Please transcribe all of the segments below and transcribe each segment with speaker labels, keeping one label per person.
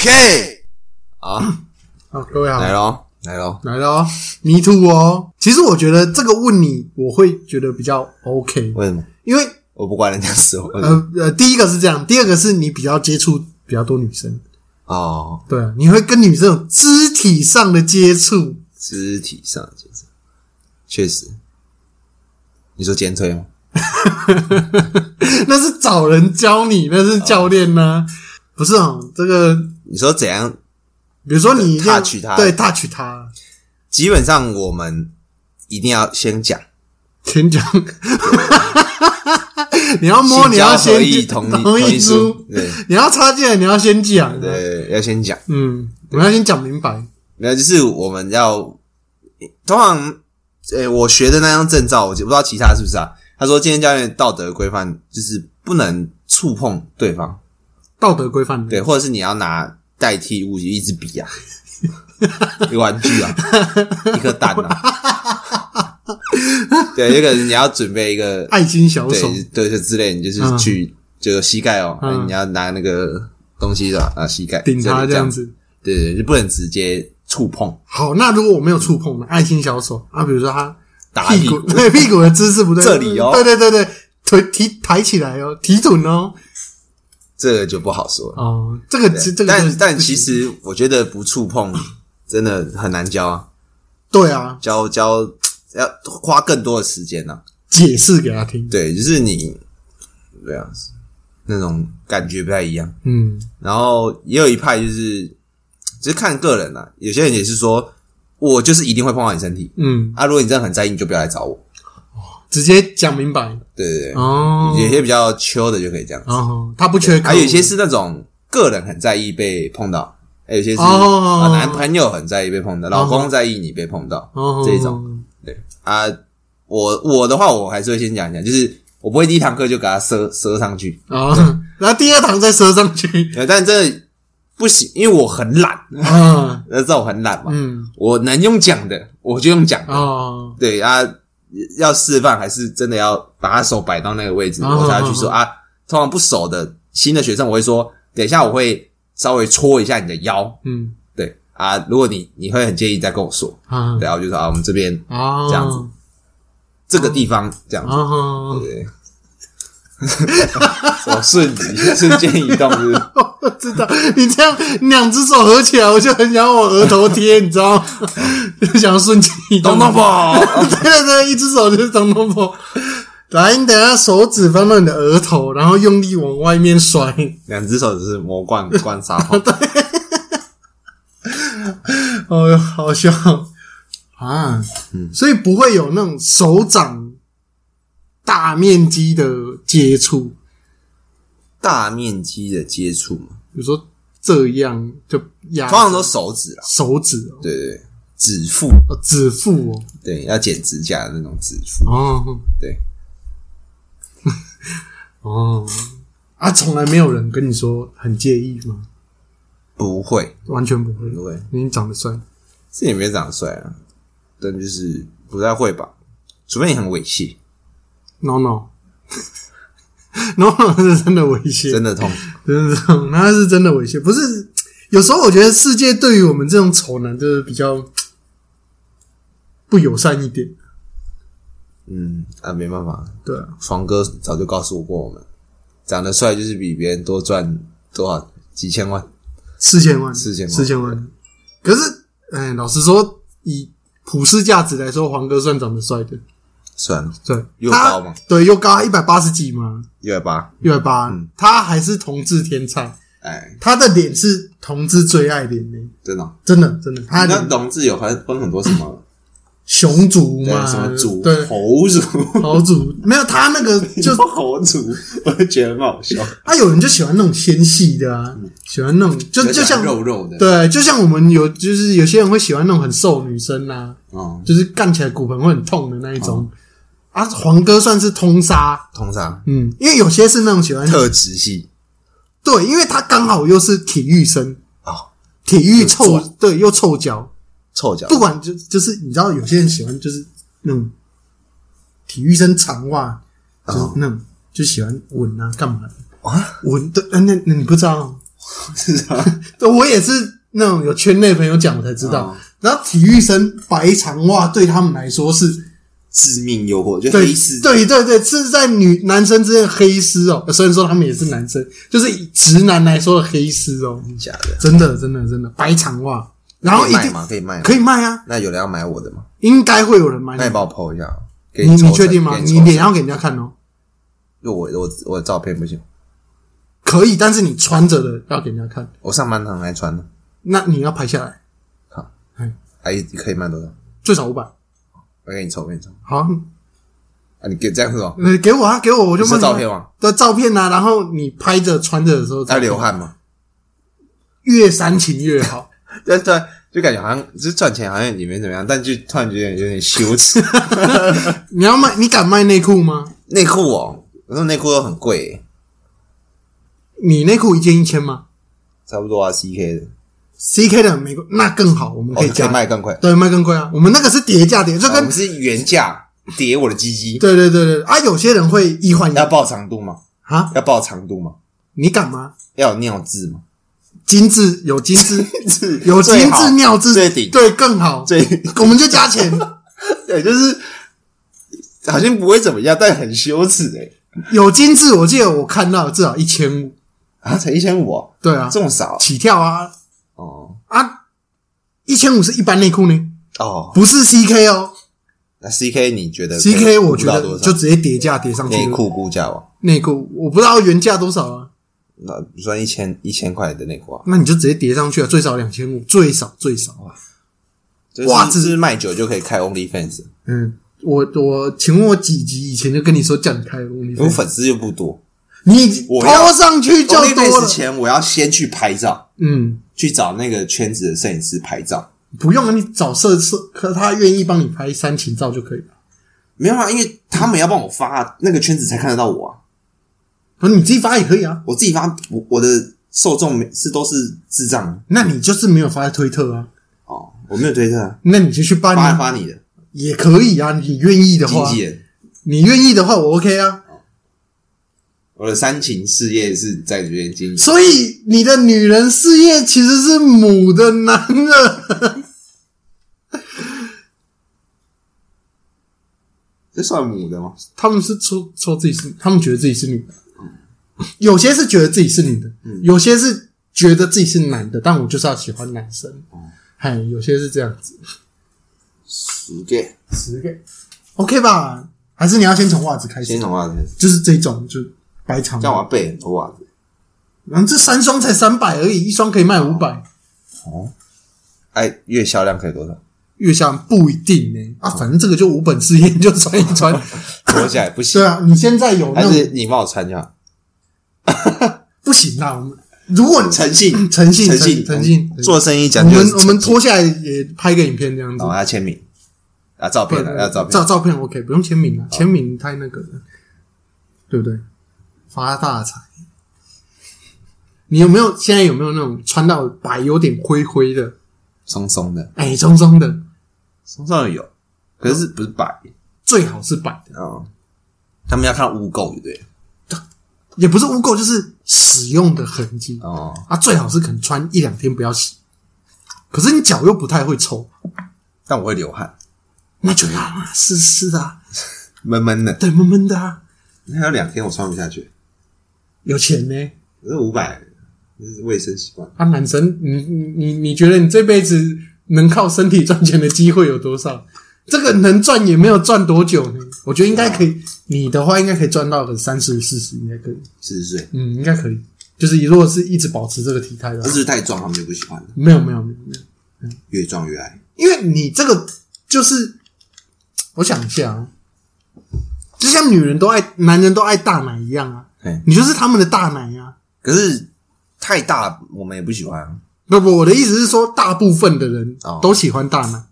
Speaker 1: OK，啊，
Speaker 2: 好，各位好，
Speaker 1: 来喽，来喽。
Speaker 2: 来了哦，Me too 哦。其实我觉得这个问你，我会觉得比较 OK，
Speaker 1: 为什么？
Speaker 2: 因为
Speaker 1: 我不管人家死活。
Speaker 2: 呃呃，第一个是这样，第二个是你比较接触比较多女生，
Speaker 1: 哦，
Speaker 2: 对啊，你会跟女生有肢体上的接触，
Speaker 1: 肢体上的接触，确实。你说肩推吗？
Speaker 2: 那是找人教你，那是教练呢、不是哦，这个
Speaker 1: 你说怎样？
Speaker 2: 比如说你一定要
Speaker 1: touch 他
Speaker 2: 对 touch 他，
Speaker 1: 基本上我们一定要先讲，
Speaker 2: 先讲，你要摸，你要先
Speaker 1: 同意
Speaker 2: 同意
Speaker 1: 书。
Speaker 2: 你要插进来，你要先讲，
Speaker 1: 对，要先讲。
Speaker 2: 嗯，我们要先讲明白，
Speaker 1: 没有，就是我们要通常，诶、我学的那张证照，我就不知道其他是不是啊？他说，健身教练道德规范就是不能触碰对方，
Speaker 2: 道德规范，
Speaker 1: 对，或者是你要拿代替物，一支笔啊，一个玩具啊，一颗蛋啊，对，这个你要准备一个，
Speaker 2: 爱心小手，
Speaker 1: 对对对之类，你就是去这个膝盖哦，
Speaker 2: 嗯。
Speaker 1: 你要拿那个东西的啊，膝盖
Speaker 2: 顶他
Speaker 1: 里
Speaker 2: 这样，子。
Speaker 1: 对对，对就不能直接触碰，
Speaker 2: 好，那如果我没有触碰呢？爱心小手。啊，比如说他
Speaker 1: 打屁股，
Speaker 2: 屁股对屁股的姿势不对，
Speaker 1: 这里哦。
Speaker 2: 对对对对，腿提抬起来哦，提准哦，
Speaker 1: 这个就不好说了。
Speaker 2: 哦，这个这这个
Speaker 1: 但但其实我觉得不触碰真的很难教啊，
Speaker 2: 对啊，
Speaker 1: 教教要花更多的时间呢、
Speaker 2: 解释给他听，
Speaker 1: 对，就是你对啊，那种感觉不太一样。
Speaker 2: 嗯。
Speaker 1: 然后也有一派就是，只是看个人啊，有些人也是说，我就是一定会碰到你身体。
Speaker 2: 嗯，
Speaker 1: 啊，如果你真的很在意，你就不要来找我。
Speaker 2: 直接讲明白。
Speaker 1: 对对对，
Speaker 2: 哦，
Speaker 1: 有些比较秋的就可以这样子，
Speaker 2: 哦，他不缺，
Speaker 1: 还有一些是那种个人很在意被碰到，还有一些是
Speaker 2: 哦
Speaker 1: 啊男朋友很在意被碰到，老公在意你被碰到。
Speaker 2: 哦
Speaker 1: 这种。对。啊，我我的话，我还是会先讲一讲，就是我不会第一堂课就给他塞塞上去，
Speaker 2: 哦，然后第二堂再塞上去，
Speaker 1: 呃但这不行，因为我很懒，
Speaker 2: 啊，
Speaker 1: 那，知道我很懒嘛，
Speaker 2: 嗯，
Speaker 1: 我能用讲的我就用讲的，
Speaker 2: 哦，
Speaker 1: 对啊，要示范还是真的要把他手摆到那个位置，
Speaker 2: 哦
Speaker 1: 我才去说啊。通常不熟的新的学生，我会说，等一下我会稍微搓一下你的腰，
Speaker 2: 嗯
Speaker 1: 对啊，如果你你会很介意，再跟我说，
Speaker 2: 啊
Speaker 1: 对啊，我就说啊，我们这边
Speaker 2: 啊，
Speaker 1: 这样子这个地方这样子。
Speaker 2: 啊，
Speaker 1: 对，手瞬移，瞬间移动是是
Speaker 2: 我知道你这样两只手合起来，我就很想往额头贴，你知道吗？就想要瞬间移动。
Speaker 1: 咚咚砰，
Speaker 2: 对对对，一只手就是咚咚砰。来，你等一下手指放到你的额头，然后用力往外面甩。
Speaker 1: 两只手只是魔罐罐沙炮，
Speaker 2: 哦哟，好笑啊！
Speaker 1: 嗯
Speaker 2: 所以不会有那种手掌大面积的接触，
Speaker 1: 大面积的接触嘛，
Speaker 2: 比如说这样就压
Speaker 1: 通常都手指啦，
Speaker 2: 手指哦，
Speaker 1: 对对对，指腹，
Speaker 2: 哦指腹哦，
Speaker 1: 对，要剪指甲的那种指腹，
Speaker 2: 哦。
Speaker 1: 对，
Speaker 2: 哦。啊，从来没有人跟你说很介意吗？
Speaker 1: 不会。
Speaker 2: 完全不会，
Speaker 1: 不会，
Speaker 2: 你长得帅，
Speaker 1: 是也没有长得帅啊，但就是不太会吧，除非你很猥亵
Speaker 2: ，no no no no 是真的猥亵，
Speaker 1: 真的痛，
Speaker 2: 真的痛，那是真的猥亵。不是，有时候我觉得世界对于我们这种丑男就是比较不友善一点。
Speaker 1: 嗯啊，没办法，
Speaker 2: 对啊，
Speaker 1: 床哥早就告诉过我们，长得帅就是比别人多赚多少几千万，
Speaker 2: 四千万，
Speaker 1: 四千万
Speaker 2: 四千万。可是，哎，老实说，以普世价值来说，黄哥算长得帅的。
Speaker 1: 算了，
Speaker 2: 对，
Speaker 1: 又高嘛，
Speaker 2: 对，又高，一百八十几嘛，
Speaker 1: 一百八，
Speaker 2: 一百八。
Speaker 1: 嗯。
Speaker 2: 他还是同志天才，
Speaker 1: 哎，
Speaker 2: 他的脸是同志最爱脸。呢，
Speaker 1: 真的哦。
Speaker 2: 真的真的。他
Speaker 1: 那同志有分分很多什么？
Speaker 2: 熊族
Speaker 1: 对，
Speaker 2: 嘛，
Speaker 1: 什么族？
Speaker 2: 对，
Speaker 1: 猴族，
Speaker 2: 猴族。没有他那个就
Speaker 1: 就猴族，我就觉得很好笑。
Speaker 2: 他，有人就喜欢那种纤细的啊，喜欢那种就就像
Speaker 1: 肉肉的，，
Speaker 2: 对，就像我们有就是有些人会喜欢那种很瘦女生呐、
Speaker 1: 哦，
Speaker 2: 就是干起来骨盆会很痛的那一种。啊，黄哥算是通杀，
Speaker 1: 通杀。
Speaker 2: 嗯，因为有些是那种喜欢
Speaker 1: 特质系。
Speaker 2: 对，因为他刚好又是体育生，
Speaker 1: 哦，
Speaker 2: 体育臭对又臭脚，
Speaker 1: 臭脚，
Speaker 2: 不管就就是你知道有些人喜欢就是那种体育生长袜，就那种就喜欢吻啊干嘛的？
Speaker 1: 啊，
Speaker 2: 吻的，啊那那你不知道？
Speaker 1: 是啊，
Speaker 2: 对我也是那种有圈内朋友讲我才知道。
Speaker 1: 哦。
Speaker 2: 然后体育生白长袜对他们来说是
Speaker 1: 致命诱惑，就
Speaker 2: 对
Speaker 1: 黑丝，
Speaker 2: 对对对，是在女男生之间的黑丝哦。虽然说他们也是男生，就是以直男来说的黑丝哦，
Speaker 1: 假的，
Speaker 2: 真的真的真的白长袜，然后一定
Speaker 1: 可以卖吗？可以卖？
Speaker 2: 可以卖啊，
Speaker 1: 那有人要买我的吗？
Speaker 2: 应该会有人买
Speaker 1: 那你帮我 PO 一下，给
Speaker 2: 你你确定吗？你脸要给人家看哦，
Speaker 1: 就我我我的照片不行，
Speaker 2: 可以，但是你穿着的要给人家看，
Speaker 1: 我上班常来穿的，
Speaker 2: 那你要拍下来，
Speaker 1: 好
Speaker 2: 哎，
Speaker 1: 哎，可以卖多少？
Speaker 2: 最少五百。
Speaker 1: 我给你抽，你抽
Speaker 2: 好，
Speaker 1: 啊！你给这样子哦，
Speaker 2: 呃，给我啊，给我，我就
Speaker 1: 是照片吗？
Speaker 2: 的照片啊，然后你拍着穿着的时候，
Speaker 1: 在流，汗吗？
Speaker 2: 越煽情越好。
Speaker 1: 对对，就感觉好像就是赚钱，好像也没怎么样，但就突然觉得有点羞耻。
Speaker 2: 你要卖，你敢卖内裤吗？
Speaker 1: 内裤哦，我说内裤都很贵耶，
Speaker 2: 你内裤一件一千吗
Speaker 1: 差不多啊，CK 的，
Speaker 2: ？CK 的美国那更好，我们
Speaker 1: 哦，可以
Speaker 2: 加，
Speaker 1: 卖更快。
Speaker 2: 对，卖更贵啊。我们那个是叠价叠，就跟
Speaker 1: 哦我们是原价叠我的鸡鸡，
Speaker 2: 对对对对啊，有些人会一换一
Speaker 1: 要报长度吗？
Speaker 2: 啊，
Speaker 1: 要报长度吗？
Speaker 2: 你敢吗？
Speaker 1: 要有尿渍吗？
Speaker 2: 金致有精致
Speaker 1: 是
Speaker 2: 有精
Speaker 1: 最好
Speaker 2: 致尿渍，
Speaker 1: 最顶
Speaker 2: 对更好，
Speaker 1: 最
Speaker 2: 我们就加钱。
Speaker 1: 对，就是好像不会怎么样，但很羞耻哎、
Speaker 2: 有金致，我记得我看到至少一千五，
Speaker 1: 啊，才一千五哦，
Speaker 2: 对啊，
Speaker 1: 这么少
Speaker 2: 起跳啊，一千五是一般内裤呢，
Speaker 1: 哦。
Speaker 2: 不是 CK 哦。
Speaker 1: 那 CK 你觉得
Speaker 2: ，CK 我觉得就直接叠价叠上去了。
Speaker 1: 内裤估价哦，
Speaker 2: 内裤我不知道原价多少啊，
Speaker 1: 那算一千一千块的内裤啊，
Speaker 2: 那你就直接叠上去啊，最少两千五，最少最少。
Speaker 1: 就是
Speaker 2: 袜子
Speaker 1: 是卖酒就可以开 OnlyFans，
Speaker 2: 嗯，我我请问我几集以前就跟你说叫你开 OnlyFans，我
Speaker 1: 粉丝又不多
Speaker 2: 你
Speaker 1: 我要
Speaker 2: 抛上去就多
Speaker 1: ，OnlyFans
Speaker 2: 了。
Speaker 1: 前我要先去拍照，
Speaker 2: 嗯，
Speaker 1: 去找那个圈子的摄影师拍照。
Speaker 2: 不用啊，你找摄摄，可他愿意帮你拍煽情照就可以了。
Speaker 1: 没有啊，因为他们要帮我发，那个圈子才看得到我啊。
Speaker 2: 不是你自己发也可以啊，
Speaker 1: 我自己发，我我的受众是都是智障啊
Speaker 2: 那你就是没有发在推特啊，
Speaker 1: 哦，我没有推特啊，
Speaker 2: 那你就去办
Speaker 1: 发
Speaker 2: 啊，
Speaker 1: 发你的
Speaker 2: 也可以啊，你愿意的话
Speaker 1: 经纪，人。
Speaker 2: 你愿意的话，我 OK 啊。
Speaker 1: 我的三情事业是在这边经营，
Speaker 2: 所以你的女人事业其实是母的男人，
Speaker 1: 这算母的吗？
Speaker 2: 他们是抽抽自己是，他们觉得自己是女的，有些是觉得自己是女的，有些是觉得自己是男的，但我就是要喜欢男生。嗨，有些是这样子，
Speaker 1: 十个，
Speaker 2: 十个 OK 吧？还是你要先从袜子开始
Speaker 1: 先？从袜子开始，
Speaker 2: 就是这种，就白长
Speaker 1: 这样我要备很多袜子。
Speaker 2: 然后这三双才三百而已，一双可以卖五百，哦
Speaker 1: 哎，月销量可以多少？
Speaker 2: 月下不一定呢、啊，反正这个就无本事业，你就穿一穿。
Speaker 1: 脱下来不行，
Speaker 2: 对啊，你现在有那
Speaker 1: 还是你帮我穿就好。
Speaker 2: 不行啊，我们如果你
Speaker 1: 诚信，
Speaker 2: 诚 信
Speaker 1: 诚信，
Speaker 2: 诚信，
Speaker 1: 做生意
Speaker 2: 我
Speaker 1: 讲究的是
Speaker 2: 们我们脱下来也拍个影片这样子
Speaker 1: 然，后要签名啊，照片啊，要照片
Speaker 2: 照。照片 OK，不用签名了，签名太那个了，对不对？发大财。你有没有现在有没有那种穿到白有点灰灰的，
Speaker 1: 松松的，
Speaker 2: 哎，松松的，
Speaker 1: 松松的有，可是不是白
Speaker 2: 最好是白的，
Speaker 1: 啊？他们要看污垢，对不对？
Speaker 2: 也不是污垢，就是使用的痕迹
Speaker 1: 哦，
Speaker 2: 啊。最好是可能穿一两天不要洗，可是你脚又不太会抽，
Speaker 1: 但我会流汗，
Speaker 2: 那就要啊，湿湿的啊，
Speaker 1: 闷闷的。
Speaker 2: 对，闷闷的啊。
Speaker 1: 那有两天我穿不下去，
Speaker 2: 有钱呢，
Speaker 1: 可是五百，这是卫生习惯。
Speaker 2: 啊，男生，你你你你觉得你这辈子能靠身体赚钱的机会有多少？这个能赚也没有赚多久呢。我觉得应该可以，你的话应该可以赚到个三十四十，应该可以。
Speaker 1: 四十岁，
Speaker 2: 嗯，应该可以。就是你如果是一直保持这个体态的话，
Speaker 1: 不是太壮，他们就不喜欢了，
Speaker 2: 没有没有没有没有，
Speaker 1: 越壮越爱。
Speaker 2: 因为你这个就是，我想一下啊，就像女人都爱，男人都爱大奶一样啊，
Speaker 1: 对，
Speaker 2: 你就是他们的大奶呀、
Speaker 1: 可是太大我们也不喜欢啊。
Speaker 2: 不不，我的意思是说，大部分的人
Speaker 1: 哦
Speaker 2: 都喜欢大奶。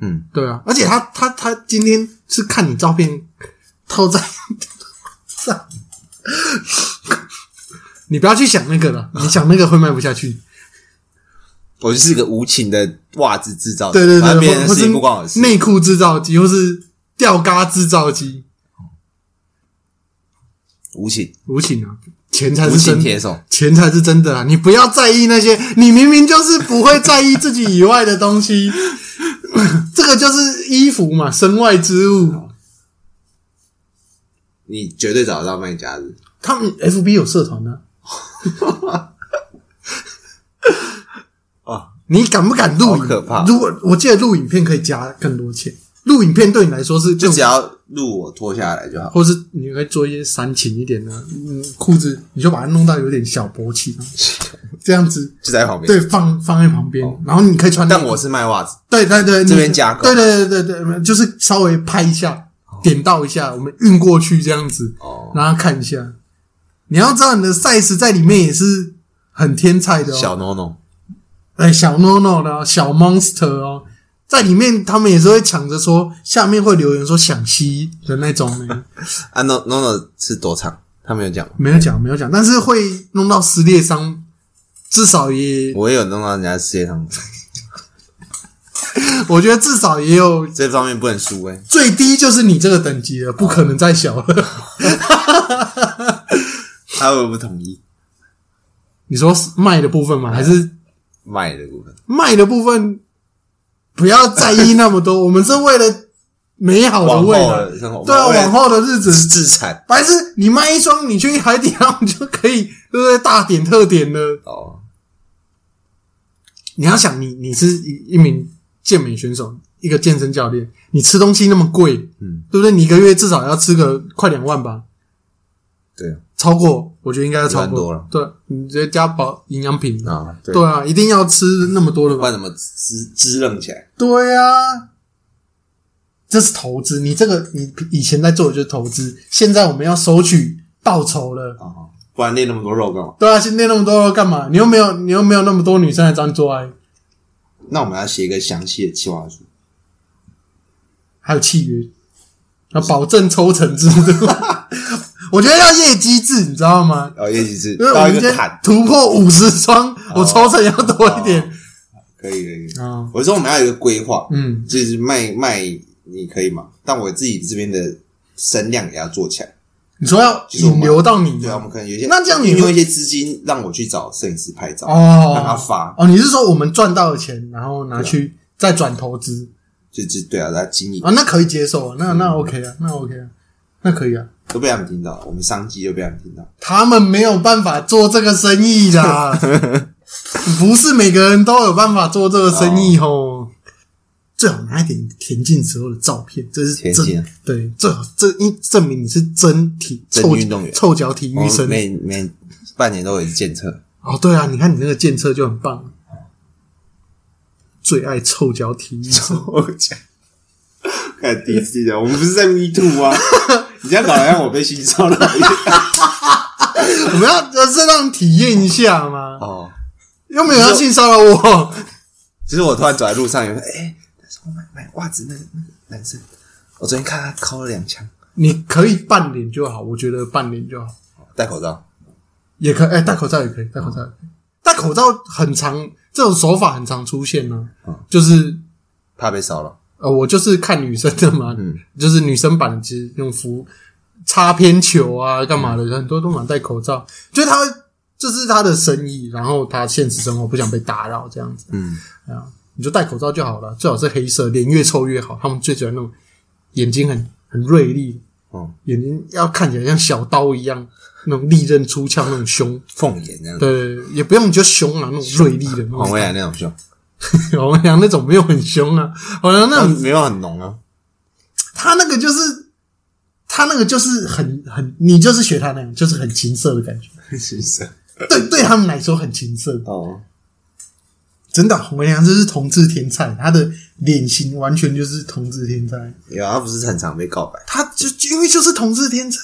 Speaker 1: 嗯，
Speaker 2: 对啊，而且他他他今天是看你照片套在上，你不要去想那个了，你想那个会卖不下去。
Speaker 1: 我就是个无情的袜子制造机，
Speaker 2: 对对对，
Speaker 1: 别人的事情不关我事。
Speaker 2: 内裤制造机，或是吊嘎制造机，
Speaker 1: 无情，
Speaker 2: 无情啊！钱才是真的，
Speaker 1: 情铁手。
Speaker 2: 钱才是真的啊！你不要在意那些，你明明就是不会在意自己以外的东西，这个就是衣服嘛，身外之物。
Speaker 1: 你绝对找得到卖家的。
Speaker 2: 他们 FB 有社团呢、
Speaker 1: 哦，
Speaker 2: 你敢不敢录？
Speaker 1: 好可怕
Speaker 2: 如果我记得录影片可以加更多钱，录影片对你来说是
Speaker 1: 就只要录我脱下来就好。
Speaker 2: 或是你可以做一些煽情一点的，嗯，裤子你就把它弄到有点小勃起，这样子，
Speaker 1: 就在旁边。
Speaker 2: 对，放放在旁边，然后你可以穿。
Speaker 1: 但我是卖袜子，
Speaker 2: 对对对，
Speaker 1: 这
Speaker 2: 你
Speaker 1: 边加工
Speaker 2: 对对对对对，就是稍微拍一下，点到一下，我们运过去这样子，
Speaker 1: 哦，
Speaker 2: 然后看一下。你要知道，你的 size 在里面也是很天才的哦。
Speaker 1: 小 no no，
Speaker 2: 哎，小 no no 的哦小 monster 哦，在里面他们也是会抢着说，下面会留言说想吸的那种呢。
Speaker 1: 啊 no no no 是多长？他没有讲，
Speaker 2: 没有讲，没有讲，但是会弄到撕裂伤，至少也，
Speaker 1: 我也有弄到人家世界上，
Speaker 2: 我觉得至少也有
Speaker 1: 这方面不能输哎。
Speaker 2: 最低就是你这个等级了，不可能再小了。
Speaker 1: 他会不同意
Speaker 2: 你说是卖的部分吗？还是
Speaker 1: 卖的部分？
Speaker 2: 卖的部分？不要在意那么多，我们是为了美好的未来。对啊，往后的日子是，
Speaker 1: 自产
Speaker 2: 白痴，你卖一双，你去海底捞你就可以，对不对？大点特点了。
Speaker 1: 哦，
Speaker 2: 你要想你，你是一一名健美选手，一个健身教练，你吃东西那么贵，
Speaker 1: 嗯，
Speaker 2: 对不对？你一个月至少要吃个快两万吧？
Speaker 1: 对啊
Speaker 2: 超过，我觉得应该要超过
Speaker 1: 多了。
Speaker 2: 对，你直接加保营养品，
Speaker 1: 啊，对，
Speaker 2: 对啊，一定要吃那么多的吧？
Speaker 1: 不然怎么滋滋润起来？
Speaker 2: 对啊，这是投资。你这个你以前在做的就是投资，现在我们要收取报酬了。
Speaker 1: 啊，不然练那么多肉干嘛？
Speaker 2: 对啊，先练那么多肉干嘛？你又没有，你又没有那么多女生来找你做爱，
Speaker 1: 那我们要写一个详细的计划书。
Speaker 2: 还有契约，要保证抽成制度。我觉得要业绩制，你知道吗？
Speaker 1: 哦，业绩制
Speaker 2: 因为我
Speaker 1: 到
Speaker 2: 们今天
Speaker 1: 坎，
Speaker 2: 突破五十双，我抽成要多一点
Speaker 1: 可以可以。
Speaker 2: 啊。
Speaker 1: 我说我们要有一个规划，
Speaker 2: 嗯，
Speaker 1: 就是卖卖你可以嘛，但我自己这边的声量也要做起来。
Speaker 2: 你说要
Speaker 1: 就是我们
Speaker 2: 引流到你
Speaker 1: 对啊，我
Speaker 2: 吗
Speaker 1: 们可能有一些
Speaker 2: 那这样你会
Speaker 1: 运用一些资金让我去找摄影师拍照，让他
Speaker 2: 哦
Speaker 1: 发，
Speaker 2: 哦，你是说我们赚到的钱，然后拿去再转投资
Speaker 1: 就就对啊，他经营
Speaker 2: 啊？那可以接受啊，那那 OK 啊，那 OK 啊，那可以啊。
Speaker 1: 都被他们听到，我们商机又被他们听到。
Speaker 2: 他们没有办法做这个生意的，不是每个人都有办法做这个生意哦。最好拿一点田径时候的照片，这是真
Speaker 1: 田
Speaker 2: 对，最好这一证明你是真体
Speaker 1: 真
Speaker 2: 臭
Speaker 1: 运动员
Speaker 2: 臭脚体育生。
Speaker 1: 每每半年都有一次检测，
Speaker 2: 哦，对啊，你看你那个检测就很棒，最爱臭脚体育生。
Speaker 1: 我讲，看第一次讲，我们不是在 Me Too 吗？你这样搞得让我被性骚扰一样。
Speaker 2: 我们要呃是让你体验一下吗，
Speaker 1: 哦，
Speaker 2: 又没有要性骚扰我。
Speaker 1: 其实我突然走在路上，有人说：“哎、但是我买买袜子那个那个男生，我昨天看他敲了两枪，
Speaker 2: 你可以半脸就好，我觉得半脸就好。
Speaker 1: 戴口罩。
Speaker 2: 也可以，哎、戴口罩也可以，戴口罩也可以。戴口罩很常，这种手法很常出现呢、
Speaker 1: 嗯
Speaker 2: 就是
Speaker 1: 怕被骚扰。
Speaker 2: 呃，我就是看女生的嘛，
Speaker 1: 嗯，
Speaker 2: 就是女生版的，其实用服擦边球啊，干嘛的，很多都蛮戴口罩，就是他这是他的生意，然后他现实生活不想被打扰，这样子
Speaker 1: 嗯，
Speaker 2: 啊，你就戴口罩就好了，最好是黑色，脸越臭越好。他们最喜欢那种眼睛很很锐利，
Speaker 1: 哦，
Speaker 2: 眼睛要看起来像小刀一样，那种利刃出鞘那种凶。
Speaker 1: 凤眼这样。，
Speaker 2: 对，也不用就凶啊，那种锐利的那种。
Speaker 1: 黄伟来那种凶，
Speaker 2: 黄伟阳那种没有很凶啊，好像那种
Speaker 1: 那没有很浓啊。
Speaker 2: 他那个就是他那个就是很很，你就是学他那样，就是很情色的感觉。
Speaker 1: 情色。
Speaker 2: 对，对他们来说很情色。
Speaker 1: 哦，
Speaker 2: 真的，洪文阳就是同志天才，他的脸型完全就是同志天才。
Speaker 1: 有啊他不是很常被告白。
Speaker 2: 他就就因为就是同志天才。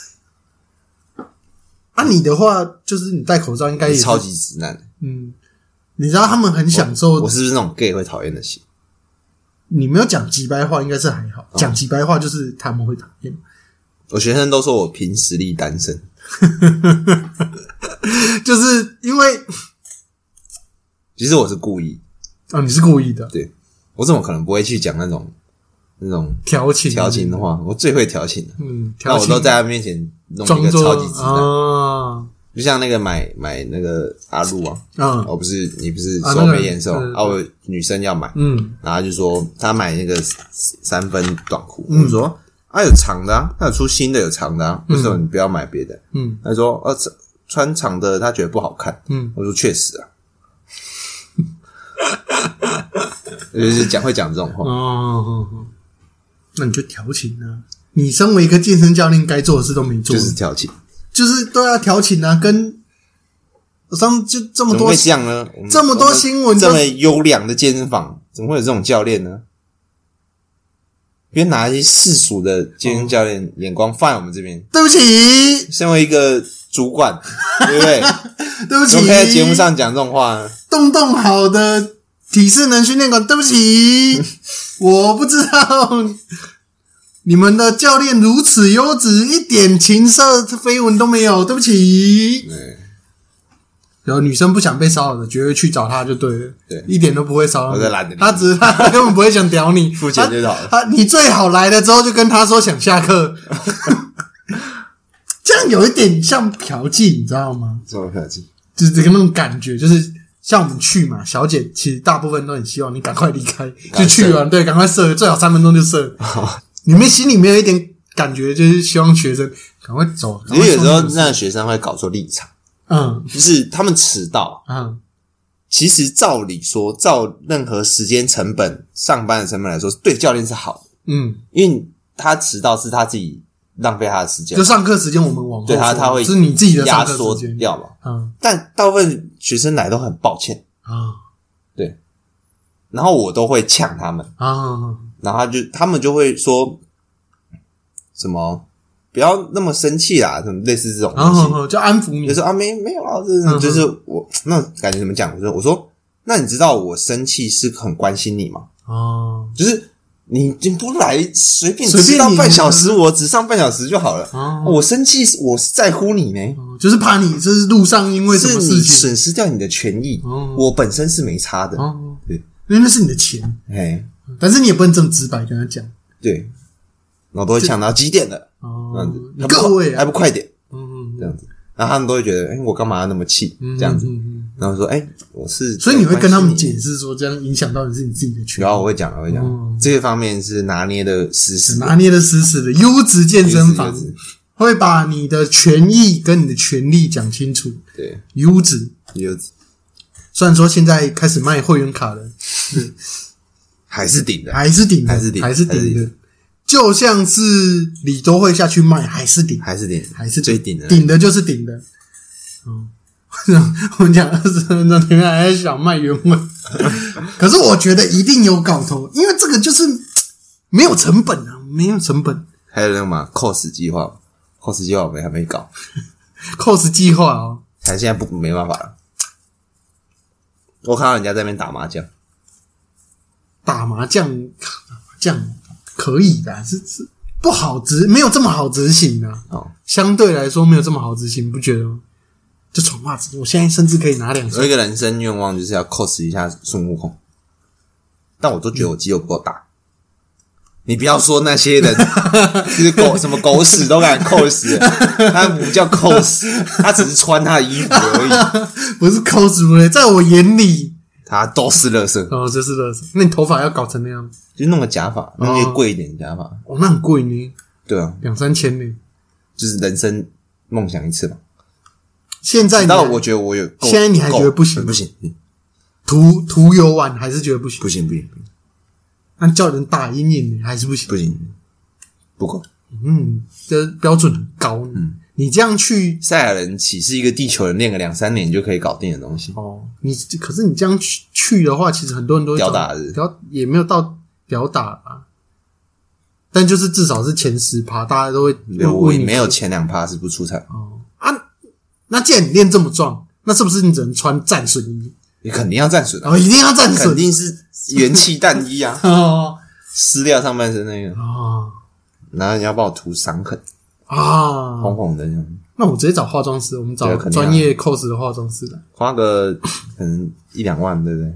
Speaker 2: 啊，你的话就是你戴口罩应该也
Speaker 1: 超级直男，
Speaker 2: 嗯，你知道他们很享受
Speaker 1: 我是不是那种 gay 会讨厌的型？
Speaker 2: 你没有讲几白话，应该是还好。讲几白话就是他们会讨厌，
Speaker 1: 我学生都说我凭实力单身，
Speaker 2: 就是因为
Speaker 1: 其实我是故意，
Speaker 2: 哦，你是故意的。
Speaker 1: 对。我怎么可能不会去讲那种那种
Speaker 2: 调情，
Speaker 1: 调情的话？我最会调情的，
Speaker 2: 嗯，
Speaker 1: 那我都在他面前弄一
Speaker 2: 装作
Speaker 1: 个超级直男，
Speaker 2: 啊，
Speaker 1: 就像那个买买那个阿露啊，
Speaker 2: 嗯。
Speaker 1: 哦，不是你不是
Speaker 2: 啊
Speaker 1: 手没验收啊，我女生要买，
Speaker 2: 嗯。
Speaker 1: 然后他就说她买那个三分短裤，我说啊有长的啊，他有出新的有长的啊，为什么你不要买别的？
Speaker 2: 嗯。
Speaker 1: 他说呃穿穿长的她觉得不好看，
Speaker 2: 嗯，
Speaker 1: 我说确实啊，就是讲会讲这种话，
Speaker 2: 哦，那你就调情啊！你身为一个健身教练，该做的事都没做，
Speaker 1: 就是调情，
Speaker 2: 就是都要调情啊，跟我上就这么多
Speaker 1: 怎么会这样呢？我们
Speaker 2: 这么多新闻都
Speaker 1: 这么优良的健身房，怎么会有这种教练呢？别拿一些世俗的健身教练眼光放在我们这边。
Speaker 2: 对不起，
Speaker 1: 身为一个主管，对不对？
Speaker 2: 对不起，
Speaker 1: 怎么可以在节目上讲这种话呢？
Speaker 2: 动动好的体适能训练馆，对不起，我不知道你们的教练如此优质，一点情色绯闻都没有，对不起。
Speaker 1: 对。
Speaker 2: 然后女生不想被骚扰的，绝对去找他就对了，
Speaker 1: 对。
Speaker 2: 一点都不会骚扰。
Speaker 1: 我在懒得理
Speaker 2: 他只是 他根本不会想屌你，
Speaker 1: 付钱就好了。
Speaker 2: 他他你最好来了之后就跟他说想下课，这样有一点像嫖妓，你知道吗？
Speaker 1: 这么客气，
Speaker 2: 就是这个那种感觉，就是像我们去嘛，小姐其实大部分都很希望你赶快离开，就去完对，赶快射，最好三分钟就射。你们心里面有一点感觉，就是希望学生赶快走。
Speaker 1: 因为有时候
Speaker 2: 赶快送
Speaker 1: 那个学生会搞错立场，
Speaker 2: 嗯。
Speaker 1: 就是他们迟到，
Speaker 2: 嗯。
Speaker 1: 其实照理说，照任何时间成本、上班的成本来说，对教练是好的，
Speaker 2: 嗯，
Speaker 1: 因为他迟到是他自己浪费他的时间
Speaker 2: 就，上课时间我们往后
Speaker 1: 对他他会
Speaker 2: 是你自己的
Speaker 1: 压缩。掉嘛。
Speaker 2: 嗯。
Speaker 1: 但大部分学生来都很抱歉，
Speaker 2: 啊。对。
Speaker 1: 然后我都会呛他们。
Speaker 2: 啊
Speaker 1: 然后他就他们就会说什么不要那么生气啦，什么类似这种东西，
Speaker 2: 啊！就安抚你
Speaker 1: 就说啊没没有啊，这
Speaker 2: 嗯
Speaker 1: 就是我那感觉怎么讲？我说我说那你知道我生气是很关心你吗？
Speaker 2: 啊
Speaker 1: 就是你你不来随便
Speaker 2: 随便
Speaker 1: 到半小时，我只上半小时就好了。
Speaker 2: 啊！
Speaker 1: 我生气是我是在乎你呢，
Speaker 2: 就是怕你这是路上因为什么事情
Speaker 1: 损失掉你的权益，
Speaker 2: 哦
Speaker 1: 我本身是没差的。
Speaker 2: 哦，
Speaker 1: 对
Speaker 2: 因为那是你的钱，
Speaker 1: 哎，
Speaker 2: 但是你也不能这么直白跟他讲。
Speaker 1: 对，然后都会抢到几点了，这
Speaker 2: 哦
Speaker 1: 样子，还不
Speaker 2: 各位啊，
Speaker 1: 还不快点。
Speaker 2: 嗯
Speaker 1: 这样子，然后他们都会觉得，哎、我干嘛要那么气？
Speaker 2: 嗯
Speaker 1: 这样子，
Speaker 2: 嗯嗯
Speaker 1: 然后说，哎、我是，
Speaker 2: 所以你会跟他们解
Speaker 1: 释，
Speaker 2: 说，这样影响到的是你自己的权
Speaker 1: 然后我会讲，我会讲，
Speaker 2: 哦。
Speaker 1: 这个方面是拿捏的死死的，
Speaker 2: 拿捏的死死的。优质健身房。会把你的权益跟你的权利讲清楚。
Speaker 1: 对，
Speaker 2: 优质，
Speaker 1: 优质。
Speaker 2: 虽然说现在开始卖会员卡了，
Speaker 1: 还是顶的，
Speaker 2: 还是顶的，
Speaker 1: 还是顶
Speaker 2: 还是
Speaker 1: 顶
Speaker 2: 顶的，就像是你都会下去卖，还是顶，
Speaker 1: 还是顶，
Speaker 2: 还是
Speaker 1: 最顶的，
Speaker 2: 顶的就是顶的。嗯，我们讲二十分钟，前面还在想卖原味，可是我觉得一定有搞头，因为这个就是没有成本啊，没有成本。
Speaker 1: 还有那个嘛，cos 计划，cos 计划我们还没搞，
Speaker 2: cos 计划哦，
Speaker 1: 还现在不没办法了。我看到人家在那边打麻将，
Speaker 2: 打麻将，打麻将可以的，是是不好执，没有这么好执行啊。
Speaker 1: 哦，
Speaker 2: 相对来说没有这么好执行，不觉得吗？就穿袜子，我现在甚至可以拿两双。
Speaker 1: 有一个人生愿望就是要 cos 一下孙悟空，但我都觉得我肌肉不够大。你不要说那些人，就是狗什么狗屎都敢 cos，他不叫 cos，他只是穿他的衣服而已，
Speaker 2: 不是 cos 嘞，在我眼里，
Speaker 1: 他都是垃圾。
Speaker 2: 哦，这是乐色。那你头发要搞成那样子，
Speaker 1: 就弄个假发，弄一个贵一点的假发，
Speaker 2: 哦，那很贵呢，
Speaker 1: 对啊，
Speaker 2: 两三千呢。
Speaker 1: 就是人生梦想一次嘛。
Speaker 2: 现在你还
Speaker 1: 直到我觉得我有够，
Speaker 2: 现在你还觉得不行
Speaker 1: 不行，嗯
Speaker 2: 涂涂油完还是觉得不行
Speaker 1: 不，行，不行，
Speaker 2: 那叫人打阴影还是不行。
Speaker 1: 不行，不够。
Speaker 2: 嗯，这标准很高呢。
Speaker 1: 嗯
Speaker 2: 你这样去
Speaker 1: 赛亚人岂是一个地球人练个两三年就可以搞定的东西？
Speaker 2: 哦，你可是你这样去去的话，其实很多人都
Speaker 1: 屌打日
Speaker 2: 屌也没有到屌打啊，但就是至少是前十趴，大家都会
Speaker 1: 没有，我
Speaker 2: 问你
Speaker 1: 没有前两趴是不出场，
Speaker 2: 哦。啊。那既然你练这么壮，那是不是你只能穿战损衣？
Speaker 1: 你肯定要战损的，
Speaker 2: 哦，一定要战
Speaker 1: 肯
Speaker 2: 损
Speaker 1: 定是元气弹衣啊，
Speaker 2: 哦。
Speaker 1: 撕掉上半身那个，
Speaker 2: 啊
Speaker 1: 然后你要帮我涂伤痕，
Speaker 2: 啊！
Speaker 1: 红红的这样，
Speaker 2: 那我直接找化妆师，我们找
Speaker 1: 对肯定啊
Speaker 2: 专业 cos 的化妆师来。
Speaker 1: 花个可能一两万，对不对？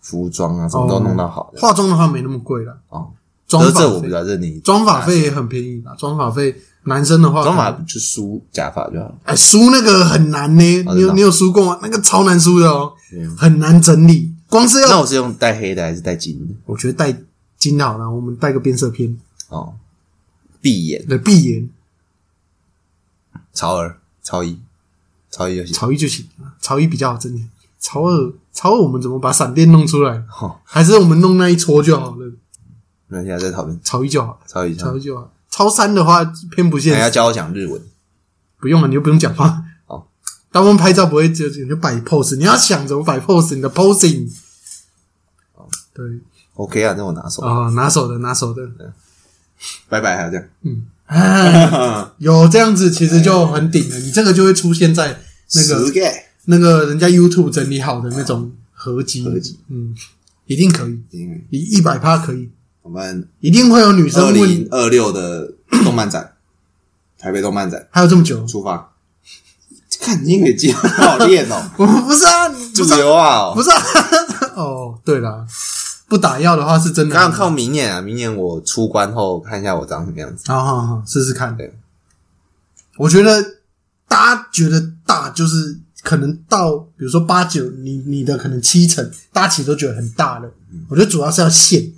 Speaker 1: 服装啊，什么都弄到好的。
Speaker 2: 化妆的话没那么贵了，
Speaker 1: 哦，
Speaker 2: 妆发
Speaker 1: 我比较认你
Speaker 2: 妆发费也很便宜啦，妆发费男生的话，
Speaker 1: 妆发就梳假发就好了。
Speaker 2: 哎，梳那个很难呢。
Speaker 1: 哦真的
Speaker 2: 你有你有梳过吗？那个超难梳的哦很难整理。光是要
Speaker 1: 那我是用带黑的还是带金的？
Speaker 2: 我觉得带金的好了，我们带个变色片，
Speaker 1: 哦，闭眼，
Speaker 2: 对，闭眼
Speaker 1: 超二、超一、超一就行。
Speaker 2: 潮一就行了，潮一比较好整理。潮二，潮二我们怎么把闪电弄出来？
Speaker 1: 哦，
Speaker 2: 还是我们弄那一撮就好了？
Speaker 1: 那现在在讨论
Speaker 2: 潮一就好了，
Speaker 1: 超一，
Speaker 2: 潮一就好。超三的话偏不现实，
Speaker 1: 还要教我讲日文。
Speaker 2: 不用了，你又不用讲话。
Speaker 1: 哦，
Speaker 2: 当我们拍照不会就你就摆 pose，你要想怎么摆 pose，你的 posing。对
Speaker 1: OK 啊，那我拿手。
Speaker 2: 啊、拿手的拿手的，
Speaker 1: 拜拜，还要这样。
Speaker 2: 哎，有这样子其实就很顶了。你这个就会出现在那个那个人家 YouTube 整理好的那种合集，
Speaker 1: 合集，
Speaker 2: 嗯，一定可以，
Speaker 1: 嗯
Speaker 2: 一一百趴可以，
Speaker 1: 我们
Speaker 2: 一定会有女
Speaker 1: 二
Speaker 2: 生
Speaker 1: 零
Speaker 2: 问，
Speaker 1: 二六的动漫展，台北动漫展。
Speaker 2: 还有这么久？
Speaker 1: 出发。看你可以接，好练哦，
Speaker 2: 我不是啊，不
Speaker 1: 主
Speaker 2: 是啊。
Speaker 1: 流啊。
Speaker 2: 不是啊，哦，对了，不打药的话是真的，
Speaker 1: 刚刚靠明年啊，明年我出关后看一下我长什么样子。
Speaker 2: 好好好，试试看。
Speaker 1: 对，
Speaker 2: 我觉得大家觉得大就是可能到，比如说八九，你你的可能七成，大家其实都觉得很大了。我觉得主要是要线，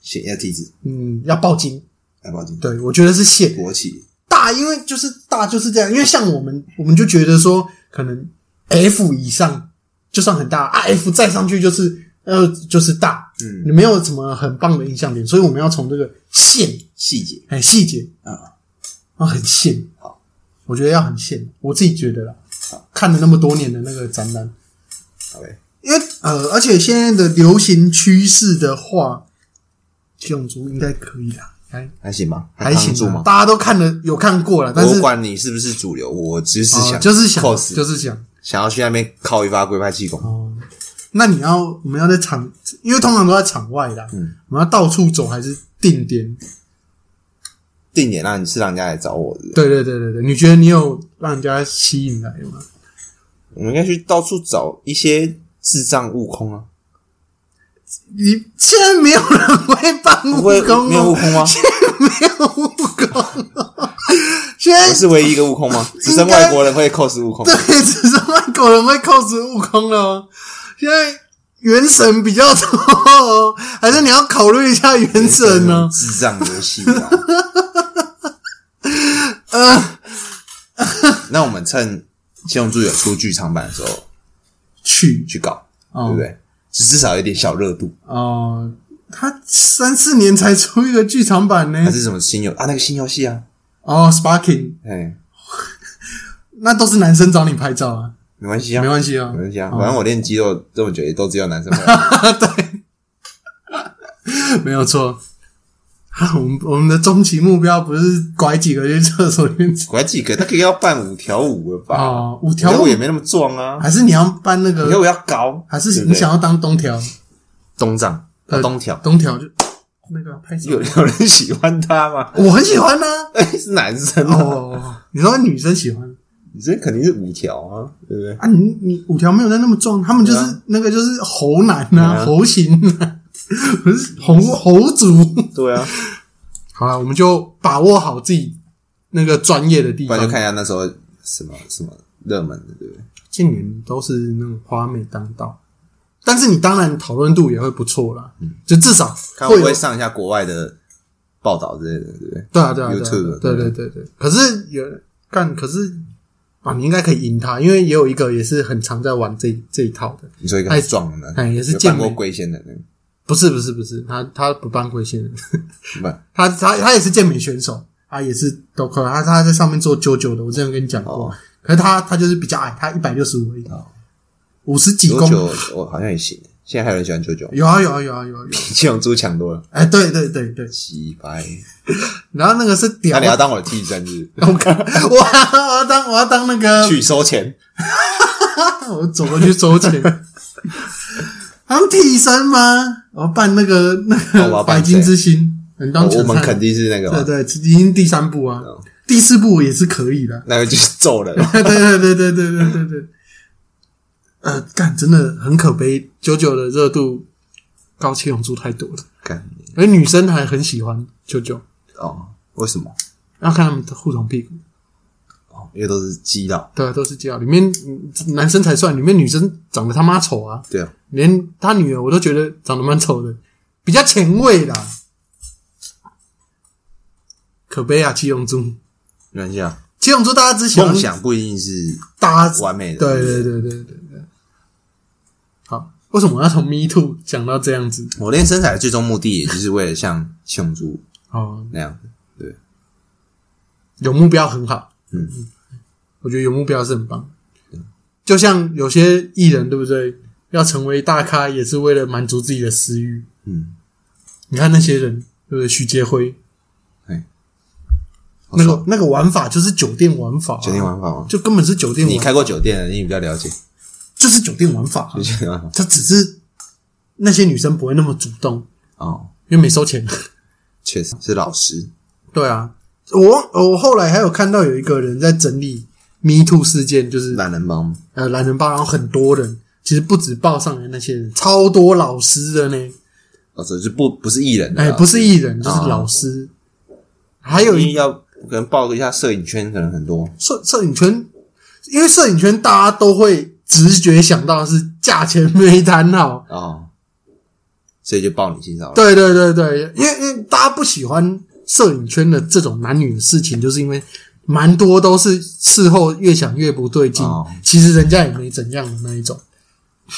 Speaker 1: 写一下地址，
Speaker 2: 嗯，要报警，
Speaker 1: 要报警。
Speaker 2: 对，我觉得是线
Speaker 1: 国企
Speaker 2: 大，因为就是大就是这样。因为像我们，我们就觉得说，可能 F 以上就算很大啊，F 再上去就是呃就是大，
Speaker 1: 嗯，
Speaker 2: 你没有什么很棒的印象点，所以我们要从这个线
Speaker 1: 细节
Speaker 2: 哎细节
Speaker 1: 啊，
Speaker 2: 啊，很线。
Speaker 1: 好，
Speaker 2: 我觉得要很线，我自己觉得啦
Speaker 1: 好。
Speaker 2: 看了那么多年的那个展览
Speaker 1: ，，OK，
Speaker 2: 因为呃，而且现在的流行趋势的话，七龙珠应该可以啦，还
Speaker 1: 还行吧？
Speaker 2: 还行
Speaker 1: 吗？
Speaker 2: 大家都看了有看过了，但是
Speaker 1: 我管你是不是主流，我只是
Speaker 2: 哦
Speaker 1: 想
Speaker 2: 就是想就是想
Speaker 1: 想要去那边靠一发龟派气功。
Speaker 2: 哦。那你要我们要在场，因为通常都在场外啦，
Speaker 1: 嗯，
Speaker 2: 我们要到处走还是定点？
Speaker 1: 定点让你是让人家来找我的，
Speaker 2: 对对对对对，你觉得你有让人家吸引来吗？
Speaker 1: 我们应该去到处找一些智障悟空啊，
Speaker 2: 你现在没有人会扮悟空
Speaker 1: 没有悟
Speaker 2: 哦，
Speaker 1: 空吗？
Speaker 2: 没有悟空哦，现在
Speaker 1: 我是唯一一个悟空吗？只剩外国人会 cos 悟空。
Speaker 2: 对，只剩外国人会 cos 悟空了哦。现在原神比较多哦，还是你要考虑一下原神呢？
Speaker 1: 智障游戏啊。
Speaker 2: 呃，
Speaker 1: 那我们趁七龙珠有出剧场版的时候
Speaker 2: 去
Speaker 1: 去搞，
Speaker 2: 哦
Speaker 1: 对不对？至至少有点小热度，
Speaker 2: 哦，他三四年才出一个剧场版呢
Speaker 1: 还。是什么新游啊？那个新游戏啊，
Speaker 2: 哦，Sparking，
Speaker 1: 哎，
Speaker 2: 那都是男生找你拍照啊，
Speaker 1: 没关系啊，
Speaker 2: 没关系啊
Speaker 1: 没。关系啊，
Speaker 2: 哦
Speaker 1: 反正我练肌肉这么久，也都只有男生。
Speaker 2: 对，没有错。啊，我们我们的终极目标不是拐几个去厕所里面
Speaker 1: 拐几个，他可以要办五条舞了吧？
Speaker 2: 哦，五条悟
Speaker 1: 五也没那么壮啊，
Speaker 2: 还是你要办那个，
Speaker 1: 五条舞要高，
Speaker 2: 还是你想要当东条？
Speaker 1: 东丈
Speaker 2: 呃
Speaker 1: 东条？
Speaker 2: 东条就那个拍手
Speaker 1: 有，有人喜欢他吗？
Speaker 2: 我很喜欢呢、
Speaker 1: 哎，是男生啊，
Speaker 2: 哦，你说女生喜欢
Speaker 1: 你这肯定是五条啊，对不对？
Speaker 2: 啊？你你五条没有在那么壮，他们就是、
Speaker 1: 啊
Speaker 2: 那个就是猴男
Speaker 1: 对
Speaker 2: 啊，
Speaker 1: 啊
Speaker 2: 猴型啊，不是猴 猴族。
Speaker 1: 对啊，
Speaker 2: 好了，我们就把握好自己那个专业的地方。
Speaker 1: 不然就看一下那时候什么什么热门的，对不对？
Speaker 2: 近年都是那种花美当道，但是你当然讨论度也会不错啦，就至少会
Speaker 1: 看会不会上一下国外的报道之类的，对不对？
Speaker 2: 对啊对啊对啊
Speaker 1: YouTube，
Speaker 2: 对对对对。可是有干，可是啊，你应该可以赢他，因为也有一个也是很常在玩这这一套的，
Speaker 1: 你说一个太壮的，
Speaker 2: 哎也是
Speaker 1: 有办
Speaker 2: 健美
Speaker 1: 过龟仙的那个，
Speaker 2: 不是不是不是，他他不扮龟仙人
Speaker 1: 不，
Speaker 2: 他他他也是健美选手，他也是都可以，他他在上面做九九的，我之前跟你讲过，
Speaker 1: 哦。
Speaker 2: 可是他他就是比较矮，他一百六十五而已
Speaker 1: 哦，
Speaker 2: 五十几公，
Speaker 1: 我好像也行，现在还有人喜欢九九，
Speaker 2: 有啊有啊有啊有啊有啊，
Speaker 1: 比七龙珠强多了，
Speaker 2: 哎对对对对，
Speaker 1: 洗白。
Speaker 2: 然后那个是屌
Speaker 1: 那
Speaker 2: 屌
Speaker 1: 你，要当我的替身是
Speaker 2: 我看 我要我要当我要当那
Speaker 1: 不
Speaker 2: 个，
Speaker 1: 去收钱？
Speaker 2: 我走过去收钱。当替身吗？我要扮那个那
Speaker 1: 哦我要扮
Speaker 2: 个白金之星，能当
Speaker 1: 我们肯定是那个嘛，
Speaker 2: 对对，已经第三部啊，
Speaker 1: 哦
Speaker 2: 第四部也是可以的。
Speaker 1: 那个就是揍人。
Speaker 2: 对对对对对对对对对。呃，干真的很可悲，九九的热度高七龙珠太多了，
Speaker 1: 干
Speaker 2: 而女生还很喜欢九九。
Speaker 1: 哦，为什么？
Speaker 2: 要看他们的互捅屁股。
Speaker 1: 哦因为都是基佬，
Speaker 2: 对啊，都是这样。里面嗯男生才算，里面女生长得他妈丑啊！
Speaker 1: 对啊，
Speaker 2: 连他女儿我都觉得长得蛮丑的，比较前卫啦。可悲啊，七龙珠，
Speaker 1: 没关系啊。
Speaker 2: 七龙珠大家之前
Speaker 1: 梦想不一定是
Speaker 2: 大家
Speaker 1: 完美的，
Speaker 2: 对对对对对为什么要从 Me Too 讲到这样子？
Speaker 1: 我练身材的最终目的，也就是为了像七龙珠
Speaker 2: 哦，
Speaker 1: 那样子，对。
Speaker 2: 有目标很好，
Speaker 1: 嗯，
Speaker 2: 我觉得有目标是很棒。就像有些艺人，对不对？要成为大咖，也是为了满足自己的私欲。
Speaker 1: 嗯，
Speaker 2: 你看那些人，对不对？徐杰辉，
Speaker 1: 哎
Speaker 2: 那个那个玩法就是酒店玩法啊、
Speaker 1: 酒店玩法吗？
Speaker 2: 就根本是酒店玩，
Speaker 1: 你开过酒店的，你比较了解。
Speaker 2: 就是酒店玩法啊、
Speaker 1: 酒店玩法
Speaker 2: 他只是那些女生不会那么主动，
Speaker 1: 哦，
Speaker 2: 因为没收钱。
Speaker 1: 确实是老师。
Speaker 2: 对啊，我我后来还有看到有一个人在整理 Me Too 事件，就是
Speaker 1: 懒人帮吗
Speaker 2: 呃懒人帮，然后很多人其实不止报上来那些人，超多老师的呢。
Speaker 1: 哦，这就不不是艺人的
Speaker 2: 哎，
Speaker 1: 啊，
Speaker 2: 不是艺人就是
Speaker 1: 哦
Speaker 2: 老师，还有
Speaker 1: 要可能报一下摄影圈，可能很多。
Speaker 2: 摄摄影圈，因为摄影圈大家都会直觉想到的是价钱没谈好。
Speaker 1: 哦，所以就报你性骚扰。
Speaker 2: 对对对对，因为因为大家不喜欢摄影圈的这种男女的事情，就是因为蛮多都是事后越想越不对劲，
Speaker 1: 哦
Speaker 2: 其实人家也没怎样的那一种。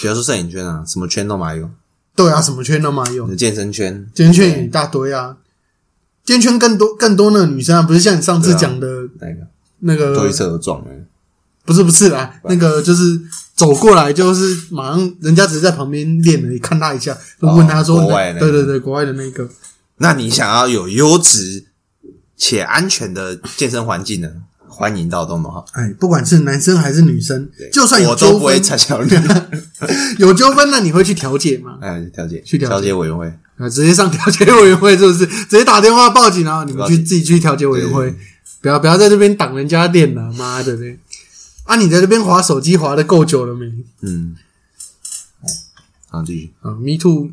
Speaker 1: 比如说摄影圈啊，什么圈都嘛有，
Speaker 2: 对啊，什么圈都嘛有，
Speaker 1: 有健身圈，
Speaker 2: 健身圈也一大堆啊。健身圈更多更多那个女生啊，不是像你上次
Speaker 1: 对啊
Speaker 2: 讲的
Speaker 1: 那个
Speaker 2: 那个
Speaker 1: 推车都撞了。
Speaker 2: 不是不是啦，那个就是走过来，就是马上人家只是在旁边练而已，看他一下，就问他说：“
Speaker 1: 哦国外那个
Speaker 2: 对对对，国外的那个，
Speaker 1: 那你想要有优质且安全的健身环境呢？欢迎到东盟哈，
Speaker 2: 哎，不管是男生还是女生，就算有
Speaker 1: 我都
Speaker 2: 纠纷，
Speaker 1: 不会插小。
Speaker 2: 有纠纷，那你会去调解吗？
Speaker 1: 哎，调解
Speaker 2: 去调解
Speaker 1: 委员会，
Speaker 2: 啊，直接上调解委员会是不是？直接打电话报警，然后你们去自己去调解委员会，不要不要在这边挡人家店了，妈的嘞！啊，你在这边划手机划的够久了没？
Speaker 1: 嗯，好，继续。
Speaker 2: 啊，Me Too，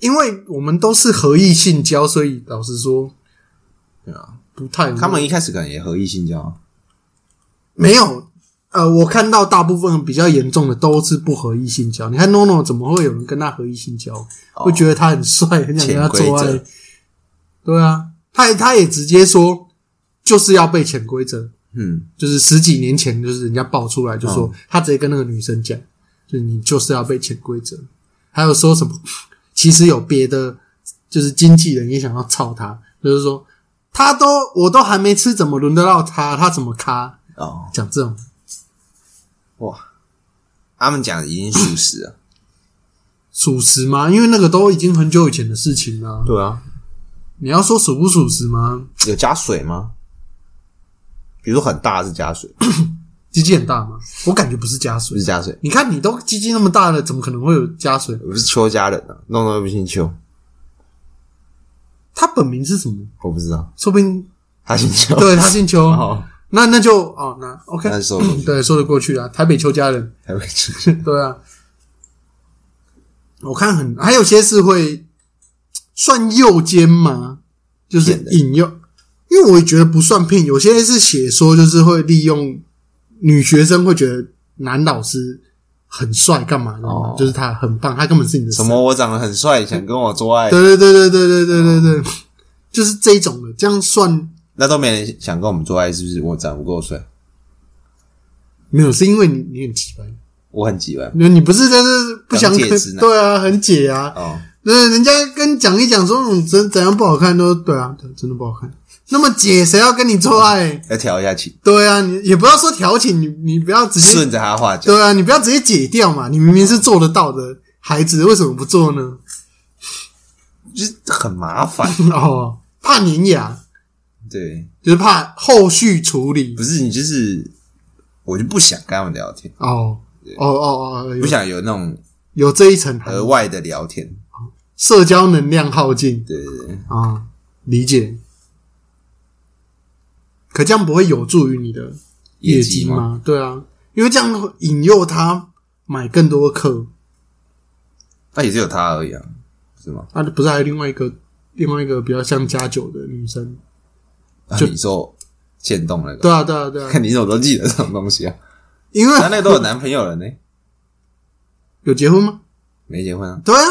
Speaker 2: 因为我们都是合意性交，所以老实说
Speaker 1: 对啊，
Speaker 2: 不太
Speaker 1: 他们一开始可能也合意性交，
Speaker 2: 没有。呃，我看到大部分比较严重的都是不合意性交。你看 NONO 怎么会有人跟他合意性交？会觉得他很帅，很想跟他做爱。对啊，他也他也直接说，就是要被潜规则。
Speaker 1: 嗯，
Speaker 2: 就是十几年前，就是人家爆出来，就说、他直接跟那个女生讲，就是你就是要被潜规则。还有说什么，其实有别的，就是经纪人也想要操他，就是说他都我都还没吃，怎么轮得到他？他怎么咖？
Speaker 1: 哦，
Speaker 2: 讲这种，
Speaker 1: 哇，他们讲的已经属实了。
Speaker 2: 属实吗？因为那个都已经很久以前的事情了。
Speaker 1: 对啊，
Speaker 2: 你要说属不属实吗？
Speaker 1: 有加水吗？比如说很大是加水，
Speaker 2: 鸡鸡很大吗？我感觉不是加
Speaker 1: 不
Speaker 2: 水
Speaker 1: 是。加水，
Speaker 2: 你看你都鸡鸡那么大了，怎么可能会有加水？
Speaker 1: 我是邱家人啊，弄弄又不姓邱，
Speaker 2: 他本名是什么？
Speaker 1: 我不知道，
Speaker 2: 说不定
Speaker 1: 他姓邱。
Speaker 2: 对他姓邱。
Speaker 1: 哦，
Speaker 2: 那那就哦，那 OK，
Speaker 1: 那说
Speaker 2: 对，说得过去啊。台北邱家人，
Speaker 1: 台北去，
Speaker 2: 对啊。我看很还有些是会算诱奸吗？就是引诱，因为我也觉得不算骗。有些是写说就是会利用女学生会觉得男老师很帅，干嘛的、
Speaker 1: 哦
Speaker 2: 就是他很棒，他根本是你的
Speaker 1: 什么？我长得很帅，想跟我做爱，
Speaker 2: 对对对对对对对对对，就是这一种的，这样算
Speaker 1: 那都没人想跟我们做爱，是不是？我长不够帅，
Speaker 2: 没有？是因为你你很奇怪，
Speaker 1: 我很急吧？
Speaker 2: 你不是在这不想对啊，很解啊。
Speaker 1: 哦，
Speaker 2: 那人家跟你讲一讲说嗯怎怎样不好看，都对啊，对，真的不好看。那么解谁要跟你做爱？
Speaker 1: 要调一下情，
Speaker 2: 对啊，你也不要说调情，你你不要直接
Speaker 1: 顺着他的话讲，
Speaker 2: 对啊，你不要直接解掉嘛。你明明是做得到的孩子，为什么不做呢？
Speaker 1: 就是很麻烦。
Speaker 2: 哦，怕粘牙，
Speaker 1: 对，
Speaker 2: 就是怕后续处理
Speaker 1: 不。是你就是，我就不想跟他们聊天，
Speaker 2: 哦哦哦哦，
Speaker 1: 不想有那种
Speaker 2: 有这一层
Speaker 1: 额外的聊天。
Speaker 2: 社交能量耗尽
Speaker 1: 对对对，
Speaker 2: 啊，理解。可这样不会有助于你的业绩
Speaker 1: 绩吗？
Speaker 2: 对啊，因为这样引诱他买更多课
Speaker 1: 那也只有他而已啊，是吗？
Speaker 2: 啊，不是还有另外一个另外一个比较像加九的女生，
Speaker 1: 啊
Speaker 2: 就
Speaker 1: 你说渐冻那个，
Speaker 2: 对啊，对啊，对啊，
Speaker 1: 看 你怎么都记得这种东西啊？
Speaker 2: 因为
Speaker 1: 他那个都有男朋友了呢，
Speaker 2: 有结婚吗？
Speaker 1: 没结婚啊？
Speaker 2: 对啊，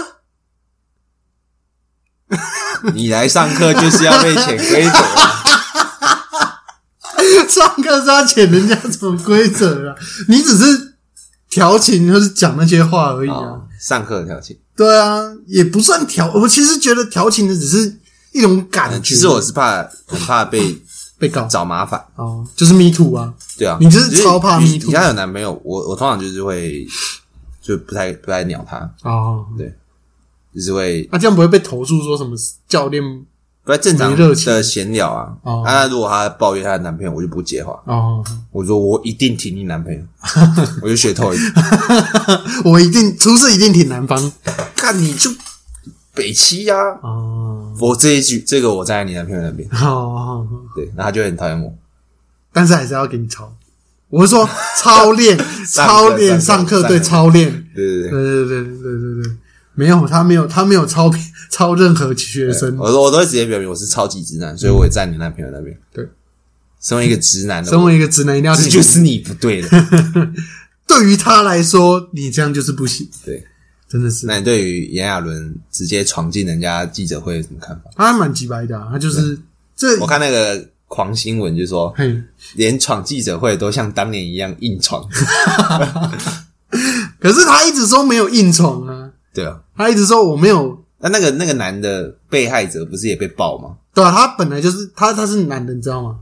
Speaker 1: 你来上课就是要被潜规则啊，
Speaker 2: 上课是要潜人家什么规则啊？你只是调情，就是讲那些话而已啊。
Speaker 1: 哦上课调情。
Speaker 2: 对啊，也不算调。我其实觉得调情的只是一种感觉。
Speaker 1: 其实我是怕很怕被
Speaker 2: 被告
Speaker 1: 找麻烦，
Speaker 2: 哦，就是 me too 啊。
Speaker 1: 对啊，
Speaker 2: 你就是超怕
Speaker 1: 你
Speaker 2: me too
Speaker 1: 你家有男朋友，我我通常就是会就不太不太鸟他，
Speaker 2: 哦，
Speaker 1: 就是会
Speaker 2: 那、这样不会被投诉说什么教练
Speaker 1: 不太正常的闲聊啊。
Speaker 2: 哦
Speaker 1: 啊，如果她抱怨她的男朋友，我就不接话，
Speaker 2: 哦，
Speaker 1: 我说我一定挺你男朋友，我就学透一点。
Speaker 2: 我一定出事一定挺男方
Speaker 1: 看你就北七呀、
Speaker 2: 哦。
Speaker 1: 我这一句这个我站在你男朋友那边，
Speaker 2: 好好好，
Speaker 1: 对，那他就会很讨厌我。
Speaker 2: 但是还是要给你抄。我是说操练，操练上课对操练，
Speaker 1: 对对对。
Speaker 2: 对对对对对对，没有他没有他没有操操任何学生，
Speaker 1: 我都我都会直接表明我是超级直男，所以我也站你男朋友那边。
Speaker 2: 对，
Speaker 1: 身为一个直男的，
Speaker 2: 身为一个直男一定要挺
Speaker 1: 这就是你不对了。
Speaker 2: 对于他来说，你这样就是不行，
Speaker 1: 对，
Speaker 2: 真的是。
Speaker 1: 那你对于炎亚纶直接闯进人家记者会有什么看法？
Speaker 2: 他还蛮直白的、啊，他就是这
Speaker 1: 我看那个狂新闻就说，
Speaker 2: 嘿，
Speaker 1: 连闯记者会都像当年一样硬闯。
Speaker 2: 可是他一直说没有硬闯啊，
Speaker 1: 对啊，
Speaker 2: 他一直说我没有，
Speaker 1: 那那个那个男的被害者不是也被爆吗？
Speaker 2: 对啊，他本来就是他他是男的，你知道吗？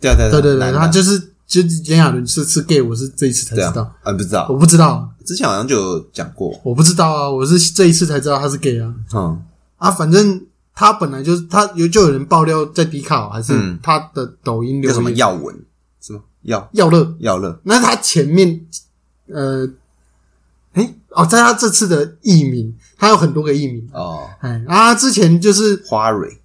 Speaker 1: 对啊对啊
Speaker 2: 对对对，他就是就是炎亚纶是是 gay，我是这一次才知道，
Speaker 1: 啊，啊不知道？
Speaker 2: 我，不知道，
Speaker 1: 之前好像就有讲过。
Speaker 2: 我不知道啊，我是这一次才知道他是 gay 啊。
Speaker 1: 嗯，
Speaker 2: 啊，反正他本来就是他有就有人爆料在迪卡还是
Speaker 1: 嗯。
Speaker 2: 他的抖音留
Speaker 1: 叫什么？
Speaker 2: 言
Speaker 1: 耀文？什么？耀？
Speaker 2: 耀乐，
Speaker 1: 耀乐？
Speaker 2: 那他前面呃，诶哦，在他这次的艺名，他有很多个艺名，
Speaker 1: 哦，
Speaker 2: 哎啊，之前就是
Speaker 1: 花蕊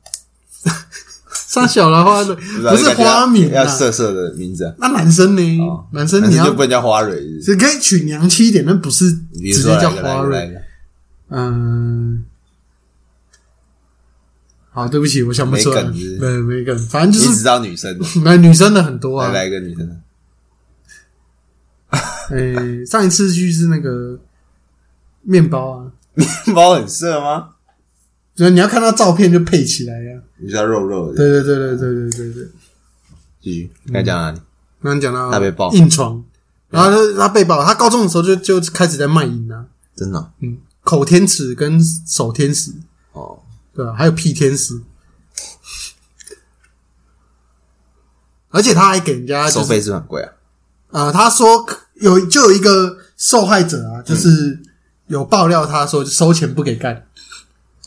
Speaker 2: 上小兰花的，
Speaker 1: 知道
Speaker 2: 不是花名
Speaker 1: 要
Speaker 2: 啊。
Speaker 1: 色色的名字啊。
Speaker 2: 那男生呢？
Speaker 1: 哦
Speaker 2: 男生你要
Speaker 1: 不能叫花蕊，是是
Speaker 2: 只可以取娘气一点，但不是直接叫花蕊。嗯，好，对不起，我想不出来。
Speaker 1: 没
Speaker 2: 没没梗，反正就是
Speaker 1: 你只知道女生的，
Speaker 2: 那女生的很多啊。
Speaker 1: 来来一个女生的。
Speaker 2: 诶，上一次去是那个面包啊，
Speaker 1: 面包很色吗？
Speaker 2: 所以你要看到照片就配起来呀、
Speaker 1: 你知道肉肉的。
Speaker 2: 对对对对对对对。对。
Speaker 1: 继续，该讲哪里？
Speaker 2: 刚刚讲到
Speaker 1: 他被爆。
Speaker 2: 硬床，然后他他被爆，他高中的时候就就开始在卖淫啊，
Speaker 1: 真的？哦
Speaker 2: 嗯，口天使跟手天使，
Speaker 1: 哦，
Speaker 2: 对啊、还有屁天使，而且他还给人家、就是、
Speaker 1: 收费是不是很贵啊？
Speaker 2: 呃，他说有就有一个受害者啊，就是有爆料，他说收钱不给干，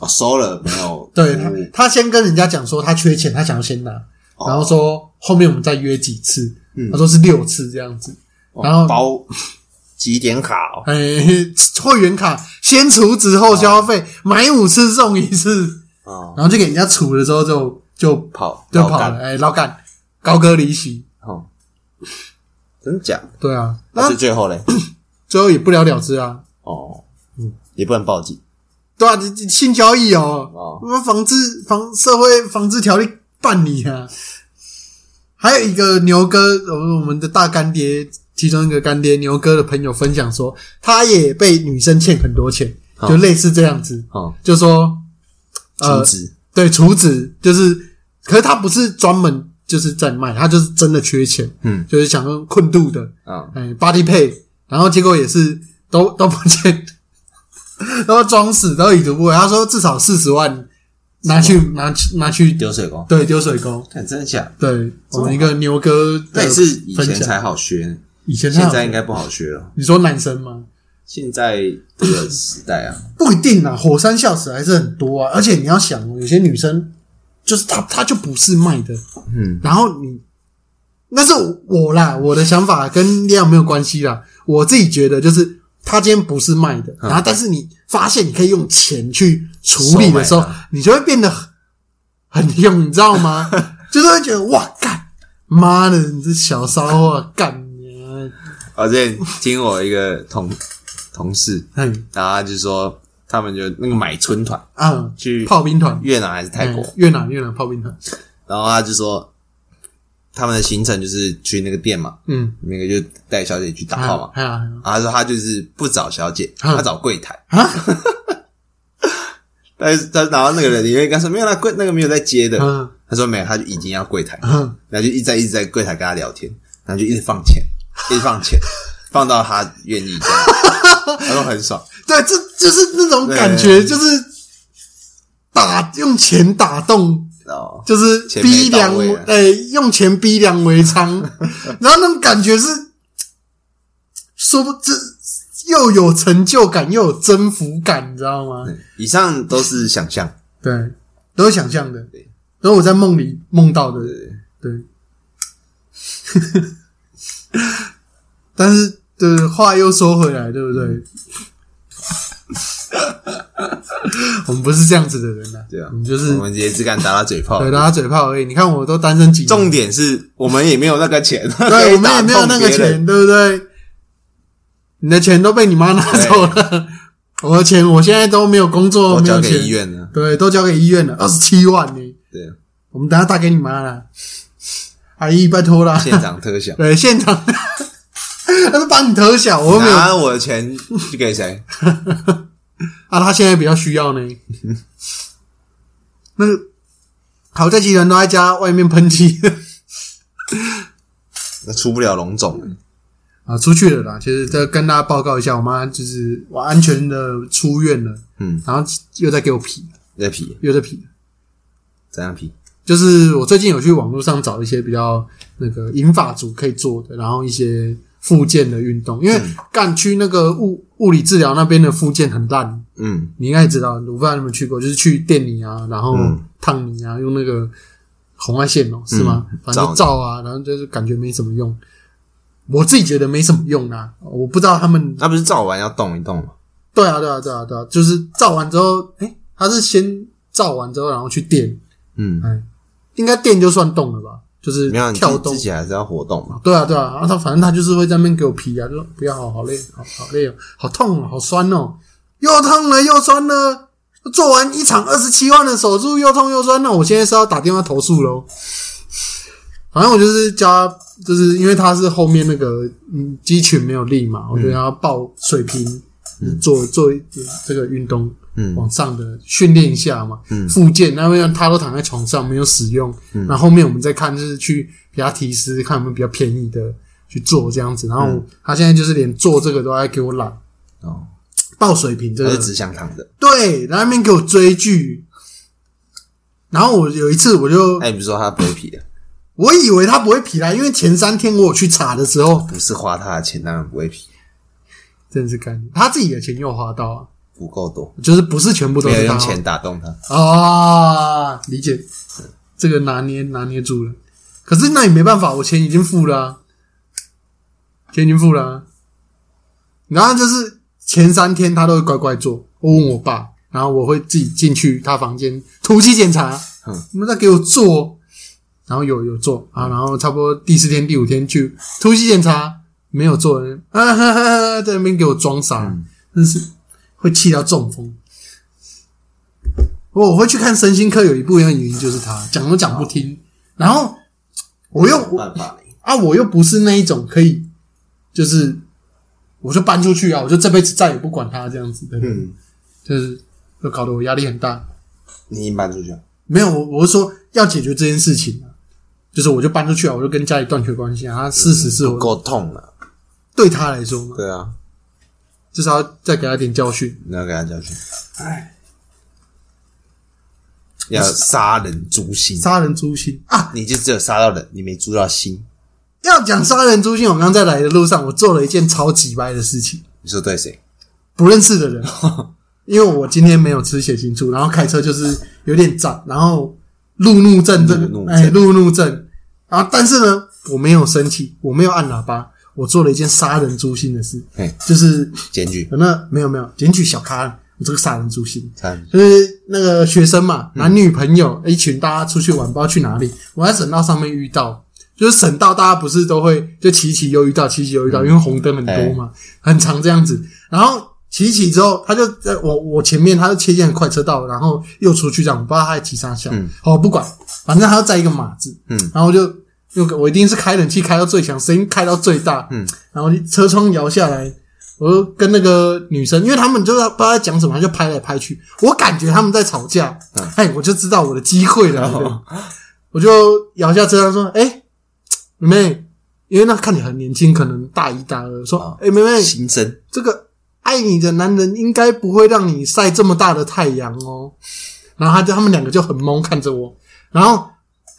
Speaker 1: 哦，收了没有？
Speaker 2: 对他他先跟人家讲说他缺钱，他想要先拿，
Speaker 1: 哦。
Speaker 2: 然后说后面我们再约几次，
Speaker 1: 嗯。
Speaker 2: 他说是六次这样子，
Speaker 1: 哦
Speaker 2: 然后
Speaker 1: 包 几点卡哦？
Speaker 2: 哎，会员卡先储值后消费，买五次送一次，
Speaker 1: 哦，
Speaker 2: 然后就给人家储了之后就就
Speaker 1: 跑
Speaker 2: 就跑了，哎，老干高歌离席，
Speaker 1: 哦，真假？
Speaker 2: 对啊，
Speaker 1: 那
Speaker 2: 那
Speaker 1: 是最后嘞？
Speaker 2: 最后也不了了之啊，
Speaker 1: 哦，也不能报警。
Speaker 2: 对啊，这这性交易哦，
Speaker 1: 哦。
Speaker 2: 我们防治防社会防治条例办理啊。还有一个牛哥，我们我们的大干爹，其中一个干爹牛哥的朋友分享说，他也被女生欠很多钱，
Speaker 1: 哦。
Speaker 2: 就类似这样子，
Speaker 1: 哦，
Speaker 2: 就说呃对，厨子就是，可是他不是专门就是在卖，他就是真的缺钱，
Speaker 1: 嗯。
Speaker 2: 就是想用困度的，
Speaker 1: 啊，
Speaker 2: 哎，body pay，然后结果也是都 都不见，都装死，都已读不回。他说至少四十万拿去拿去拿去
Speaker 1: 丢水工，
Speaker 2: 对丢水沟，
Speaker 1: 看真的假？的？
Speaker 2: 对我们一个牛哥的
Speaker 1: 那是以前才好学，
Speaker 2: 以前
Speaker 1: 现在应该不好学了。
Speaker 2: 你说男生吗？
Speaker 1: 现在这个时代啊，
Speaker 2: 不一定啊，火山孝子还是很多啊，而且你要想哦，有些女生就是他，他就不是卖的，
Speaker 1: 嗯，
Speaker 2: 然后你那是我啦，我的想法跟亮没有关系啦。我自己觉得就是他今天不是卖的，
Speaker 1: 嗯
Speaker 2: 然后但是你发现你可以用钱去处理的时候你就会变得很很用，你知道吗？就是会觉得哇干妈的，你这小骚货干你啊！
Speaker 1: 我之前听我一个同同事，
Speaker 2: 嘿
Speaker 1: 然后他就说他们就那个买春团
Speaker 2: 啊，
Speaker 1: 去
Speaker 2: 炮兵团，
Speaker 1: 越南还是泰国？
Speaker 2: 哎，越南越南炮兵团，
Speaker 1: 然后他就说他们的行程就是去那个店嘛，
Speaker 2: 嗯，
Speaker 1: 那个就带小姐去打炮嘛。
Speaker 2: 哎呀
Speaker 1: 然后他说他就是不找小姐，
Speaker 2: 嗯
Speaker 1: 他找柜台。
Speaker 2: 啊，
Speaker 1: 但是他然后那个人里面跟他说没有啦，柜那个没有在接的。
Speaker 2: 嗯
Speaker 1: 他说没有，他就已经要柜台，
Speaker 2: 嗯，
Speaker 1: 然后就一直在一直在柜台跟他聊天，然后就一直放钱，一直放钱，放到他愿意这样，他说很爽。
Speaker 2: 对，这就是那种感觉，就是打用钱打动，
Speaker 1: 哦，
Speaker 2: 就是逼良哎，用钱逼良为娼，然后那种感觉是说不这又有成就感，又有征服感，你知道吗？
Speaker 1: 以上都是想象，
Speaker 2: 对，都是想象的
Speaker 1: 对，
Speaker 2: 都是我在梦里梦到的，对。但是，对话又说回来，对不对？我们不是这样子的人呐、
Speaker 1: 对啊
Speaker 2: 我们就是
Speaker 1: 我们也只敢打打嘴炮。
Speaker 2: 对打打嘴炮而已。你看，我都单身几年，
Speaker 1: 重点是我们也没有那个钱，
Speaker 2: 对我们也没有那个。钱，对不对？你的钱都被你妈拿走了，我的钱我现在都没有工作，
Speaker 1: 都交给
Speaker 2: 没有钱
Speaker 1: 医院了。
Speaker 2: 对，都交给医院了，二十七万呢。
Speaker 1: 对，
Speaker 2: 我们等下打给你妈了，阿姨拜托啦。
Speaker 1: 现场特效，
Speaker 2: 对，现场 他是帮你特小，我又没有
Speaker 1: 拿我的钱去给谁？
Speaker 2: 啊，他现在比较需要呢。那个好在集团都在家外面喷漆
Speaker 1: 那出不了龙种，
Speaker 2: 啊，出去了啦。其实这跟大家报告一下，我妈就是我安全的出院了，
Speaker 1: 嗯，
Speaker 2: 然后又在给我皮，
Speaker 1: 在皮，
Speaker 2: 又在皮。
Speaker 1: 怎样皮？
Speaker 2: 就是我最近有去网络上找一些比较那个银发族可以做的，然后一些复健的运动，因为干区那个物物理治疗那边的复健很烂，
Speaker 1: 嗯，
Speaker 2: 你应该也知道，我不知道你有没有去过，就是去电你啊，然后
Speaker 1: 嗯
Speaker 2: 烫你啊，用那个红外线哦、是吗？
Speaker 1: 嗯
Speaker 2: 反正照啊，然后就是感觉没什么用。我自己觉得没什么用啊，我不知道他们。
Speaker 1: 那不是照完要动一动吗？
Speaker 2: 对啊，对啊，对啊，对啊，就是照完之后，诶，他是先照完之后，然后去电，
Speaker 1: 嗯，
Speaker 2: 哎，应该电就算动了吧？就是
Speaker 1: 没有，你
Speaker 2: 跳动
Speaker 1: 自自。己还是要活动嘛。
Speaker 2: 对啊，对啊，然后他反正他就是会在那边给我皮啊，就说不要，好好累，好好累哦，好痛哦，好酸哦，又痛了又酸了。做完一场二十七万的手术，又痛又酸，那我现在是要打电话投诉喽。反正我就是教他，就是因为他是后面那个嗯肌群没有力嘛，我就让他抱水平，做做一点这个运动，
Speaker 1: 嗯。
Speaker 2: 往上的训练一下嘛，
Speaker 1: 嗯。
Speaker 2: 复健，那么他都躺在床上没有使用，
Speaker 1: 嗯。
Speaker 2: 那后面我们再看就是去比他提示，看有没有比较便宜的去做这样子，然后他现在就是连做这个都在给我懒，
Speaker 1: 哦，
Speaker 2: 抱水平这个。
Speaker 1: 他是只想躺着。
Speaker 2: 对，然后那边给我追剧，然后我有一次我就
Speaker 1: 哎，你不是说他不会皮的？
Speaker 2: 我以为他不会皮啦，因为前三天我有去查的时候，
Speaker 1: 不是花他的钱，当然不会皮，
Speaker 2: 真是干他自己的钱又花到啊，
Speaker 1: 不够多，
Speaker 2: 就是不是全部都是
Speaker 1: 用钱打动他。
Speaker 2: 啊，理解。这个拿捏拿捏住了。可是那也没办法，我钱已经付了、啊，钱已经付了、啊。然后就是前三天他都会乖乖做，我问我爸，然后我会自己进去他房间突击检查，
Speaker 1: 嗯。
Speaker 2: 你们在给我做，然后有有做。啊，然后差不多第四天第五天去。突击检查没有做，啊哈哈哈，在那边给我装傻，
Speaker 1: 嗯。
Speaker 2: 真是会气到中风。我我会去看身心科，有一部分原因就是他讲都讲不听，然后我又
Speaker 1: 没办法
Speaker 2: 啊，我又不是那一种可以，就是我就搬出去啊，我就这辈子再也不管他这样子的人，
Speaker 1: 嗯，
Speaker 2: 就是就搞得我压力很大。
Speaker 1: 你已经搬出去了。
Speaker 2: 没有，我我是说要解决这件事情啊，就是我就搬出去啊，我就跟家里断绝关系啊。他事实是
Speaker 1: 够痛了。
Speaker 2: 对他来说嘛，
Speaker 1: 对啊，
Speaker 2: 至少要再给他点教训。
Speaker 1: 你要给他教训，
Speaker 2: 哎，
Speaker 1: 要杀人诛心。
Speaker 2: 杀人诛心啊！
Speaker 1: 你就只有杀到人，你没诛到心。
Speaker 2: 要讲杀人诛心，我刚刚在来的路上，我做了一件超级歪的事情。
Speaker 1: 你说对谁？
Speaker 2: 不认识的人，因为我今天没有吃血清素，然后开车就是有点胀，然后路怒症这个
Speaker 1: 路怒症
Speaker 2: 哎路怒症，然后但是呢，我没有生气，我没有按喇叭，我做了一件杀人诛心的事
Speaker 1: 哎，
Speaker 2: 就是
Speaker 1: 检举。
Speaker 2: 那没有没有检举小咖，我这个杀人诛心。就是那个学生嘛，
Speaker 1: 嗯
Speaker 2: 男女朋友、一群大家出去玩，不知道去哪里。我在省道上面遇到，就是省道大家不是都会就骑骑又遇到，骑骑又遇到，因为红灯很多嘛，很长这样子。然后骑骑之后，他就在我我前面，他就切进快车道，然后又出去这样，我不知道他在骑啥小，
Speaker 1: 嗯
Speaker 2: 哦不管，反正他要在一个马字，
Speaker 1: 嗯
Speaker 2: 然后就因为我一定是开冷气开到最强，声音开到最大，
Speaker 1: 嗯，
Speaker 2: 然后车窗摇下来，我就跟那个女生，因为他们就是不知道在讲什么，就拍来拍去，我感觉他们在吵架，
Speaker 1: 嗯。
Speaker 2: 哎，我就知道我的机会了，
Speaker 1: 哦
Speaker 2: 我就摇下车窗说：“哎、妹妹，因为那看起来很年轻，可能大一大二，说：
Speaker 1: 哦
Speaker 2: 哎、妹妹，
Speaker 1: 新生。
Speaker 2: 这个爱你的男人应该不会让你晒这么大的太阳哦。”然后他就他们两个就很懵看着我，然后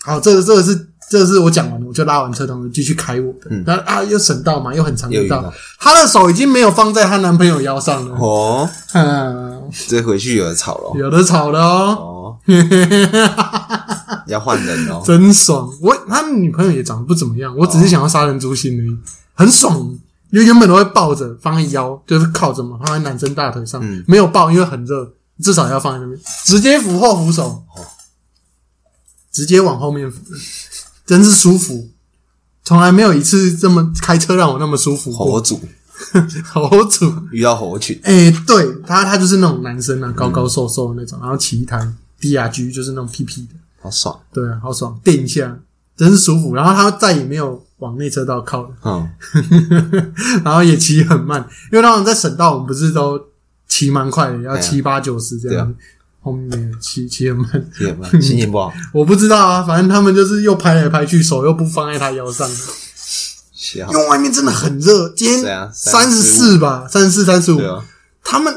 Speaker 2: 好，这个这个是这个是我讲完了，我就拉完车窗继续开我的，
Speaker 1: 嗯。
Speaker 2: 然后啊又省道嘛，又很长的道。她的手已经没有放在她男朋友腰上了，
Speaker 1: 哦，
Speaker 2: 嗯，
Speaker 1: 这回去有的吵了
Speaker 2: 有的吵了哦。
Speaker 1: 哦，要换人哦，
Speaker 2: 真爽！我他女朋友也长得不怎么样，我只是想要杀人诛心而已，很爽。因为原本都会抱着放在腰，就是靠着嘛，放在男生大腿上，
Speaker 1: 嗯。
Speaker 2: 没有抱，因为很热，至少要放在那边，直接扶后扶手，直接往后面扶，真是舒服。从来没有一次这么开车让我那么舒服过。
Speaker 1: 火主
Speaker 2: 火主，
Speaker 1: 遇到火群，
Speaker 2: 哎、对他，他就是那种男生啊，高高瘦瘦的那种，然后骑一台 DRG，就是那种屁屁的。
Speaker 1: 好爽，
Speaker 2: 对啊，好爽，电一下，真是舒服。然后他再也没有往内车道靠了，
Speaker 1: 嗯，
Speaker 2: 然后也骑很慢，因为他们在省道，我们不是都骑蛮快的，要七八九十这样。后面骑骑很慢，
Speaker 1: 骑很慢心情不好，
Speaker 2: 我不知道啊，反正他们就是又拍来拍去，手又不放在他腰上，因为外面真的很热，今天三十四吧，三十四、三十五。他们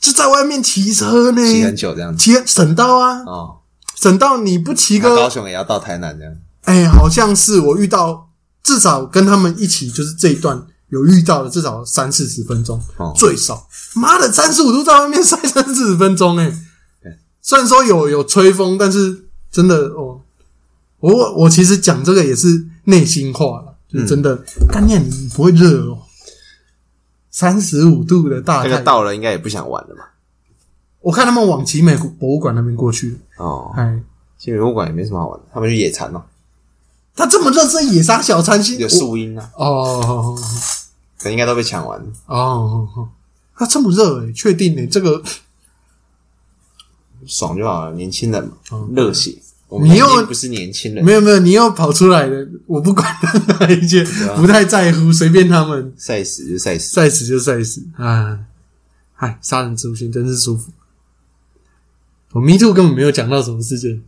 Speaker 2: 就在外面骑车呢，
Speaker 1: 骑很久这样子。
Speaker 2: 骑省道啊，
Speaker 1: 哦，
Speaker 2: 省道你不骑
Speaker 1: 个高雄也要到台南这样，
Speaker 2: 哎、好像是我遇到，至少跟他们一起就是这一段有遇到的，至少三四十分钟，
Speaker 1: 哦。
Speaker 2: 最少。妈的，三十五度在外面晒三四十分钟、哎。
Speaker 1: 对，
Speaker 2: 虽然说有有吹风，但是真的哦，我我其实讲这个也是内心话了，就是真的，干念你不会热哦，三十五度的大太阳，
Speaker 1: 那个到了应该也不想玩了嘛，
Speaker 2: 我看他们往奇美博物馆那边过去，
Speaker 1: 哦，
Speaker 2: 哎，
Speaker 1: 其实博物馆也没什么好玩的，他们去野餐哦，
Speaker 2: 他这么热，是野杀小餐心
Speaker 1: 有树荫啊，
Speaker 2: 哦哦。
Speaker 1: 可能应该都被抢完了，
Speaker 2: 哦他这么热诶，确定诶，这个
Speaker 1: 爽就好了，年轻人嘛
Speaker 2: 哦，
Speaker 1: 热血。我们
Speaker 2: 你又
Speaker 1: 不是年轻人，
Speaker 2: 没有没有，你又跑出来了，我不管哪一件，
Speaker 1: 啊
Speaker 2: 不太在乎，随便他们，
Speaker 1: 赛死就赛死。
Speaker 2: 赛死就赛死啊！嗨，杀人诛心真是舒服。我 Me Too 根本没有讲到什么事情，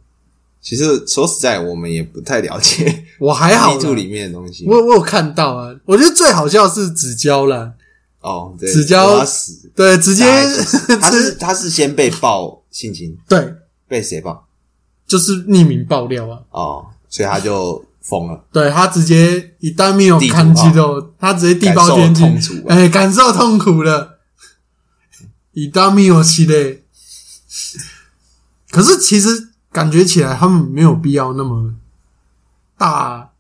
Speaker 1: 其实说实在，我们也不太了解
Speaker 2: 我还好
Speaker 1: Me
Speaker 2: 啦
Speaker 1: Too 里面的东西。
Speaker 2: 我我有看到啊，我觉得最好笑是纸胶啦，
Speaker 1: 哦，对，
Speaker 2: 纸胶
Speaker 1: 他死，
Speaker 2: 对，直接
Speaker 1: 他是他是先被爆性侵，
Speaker 2: 对，
Speaker 1: 被谁爆？
Speaker 2: 就是匿名爆料啊，
Speaker 1: 哦，所以他就 疯了。
Speaker 2: 对他直接一旦没有看肌肉，他直接地包天
Speaker 1: 感受
Speaker 2: 惊
Speaker 1: 痛，楚啊
Speaker 2: 哎，感受痛苦了。一旦没有期嘞，可是其实感觉起来他们没有必要那么大，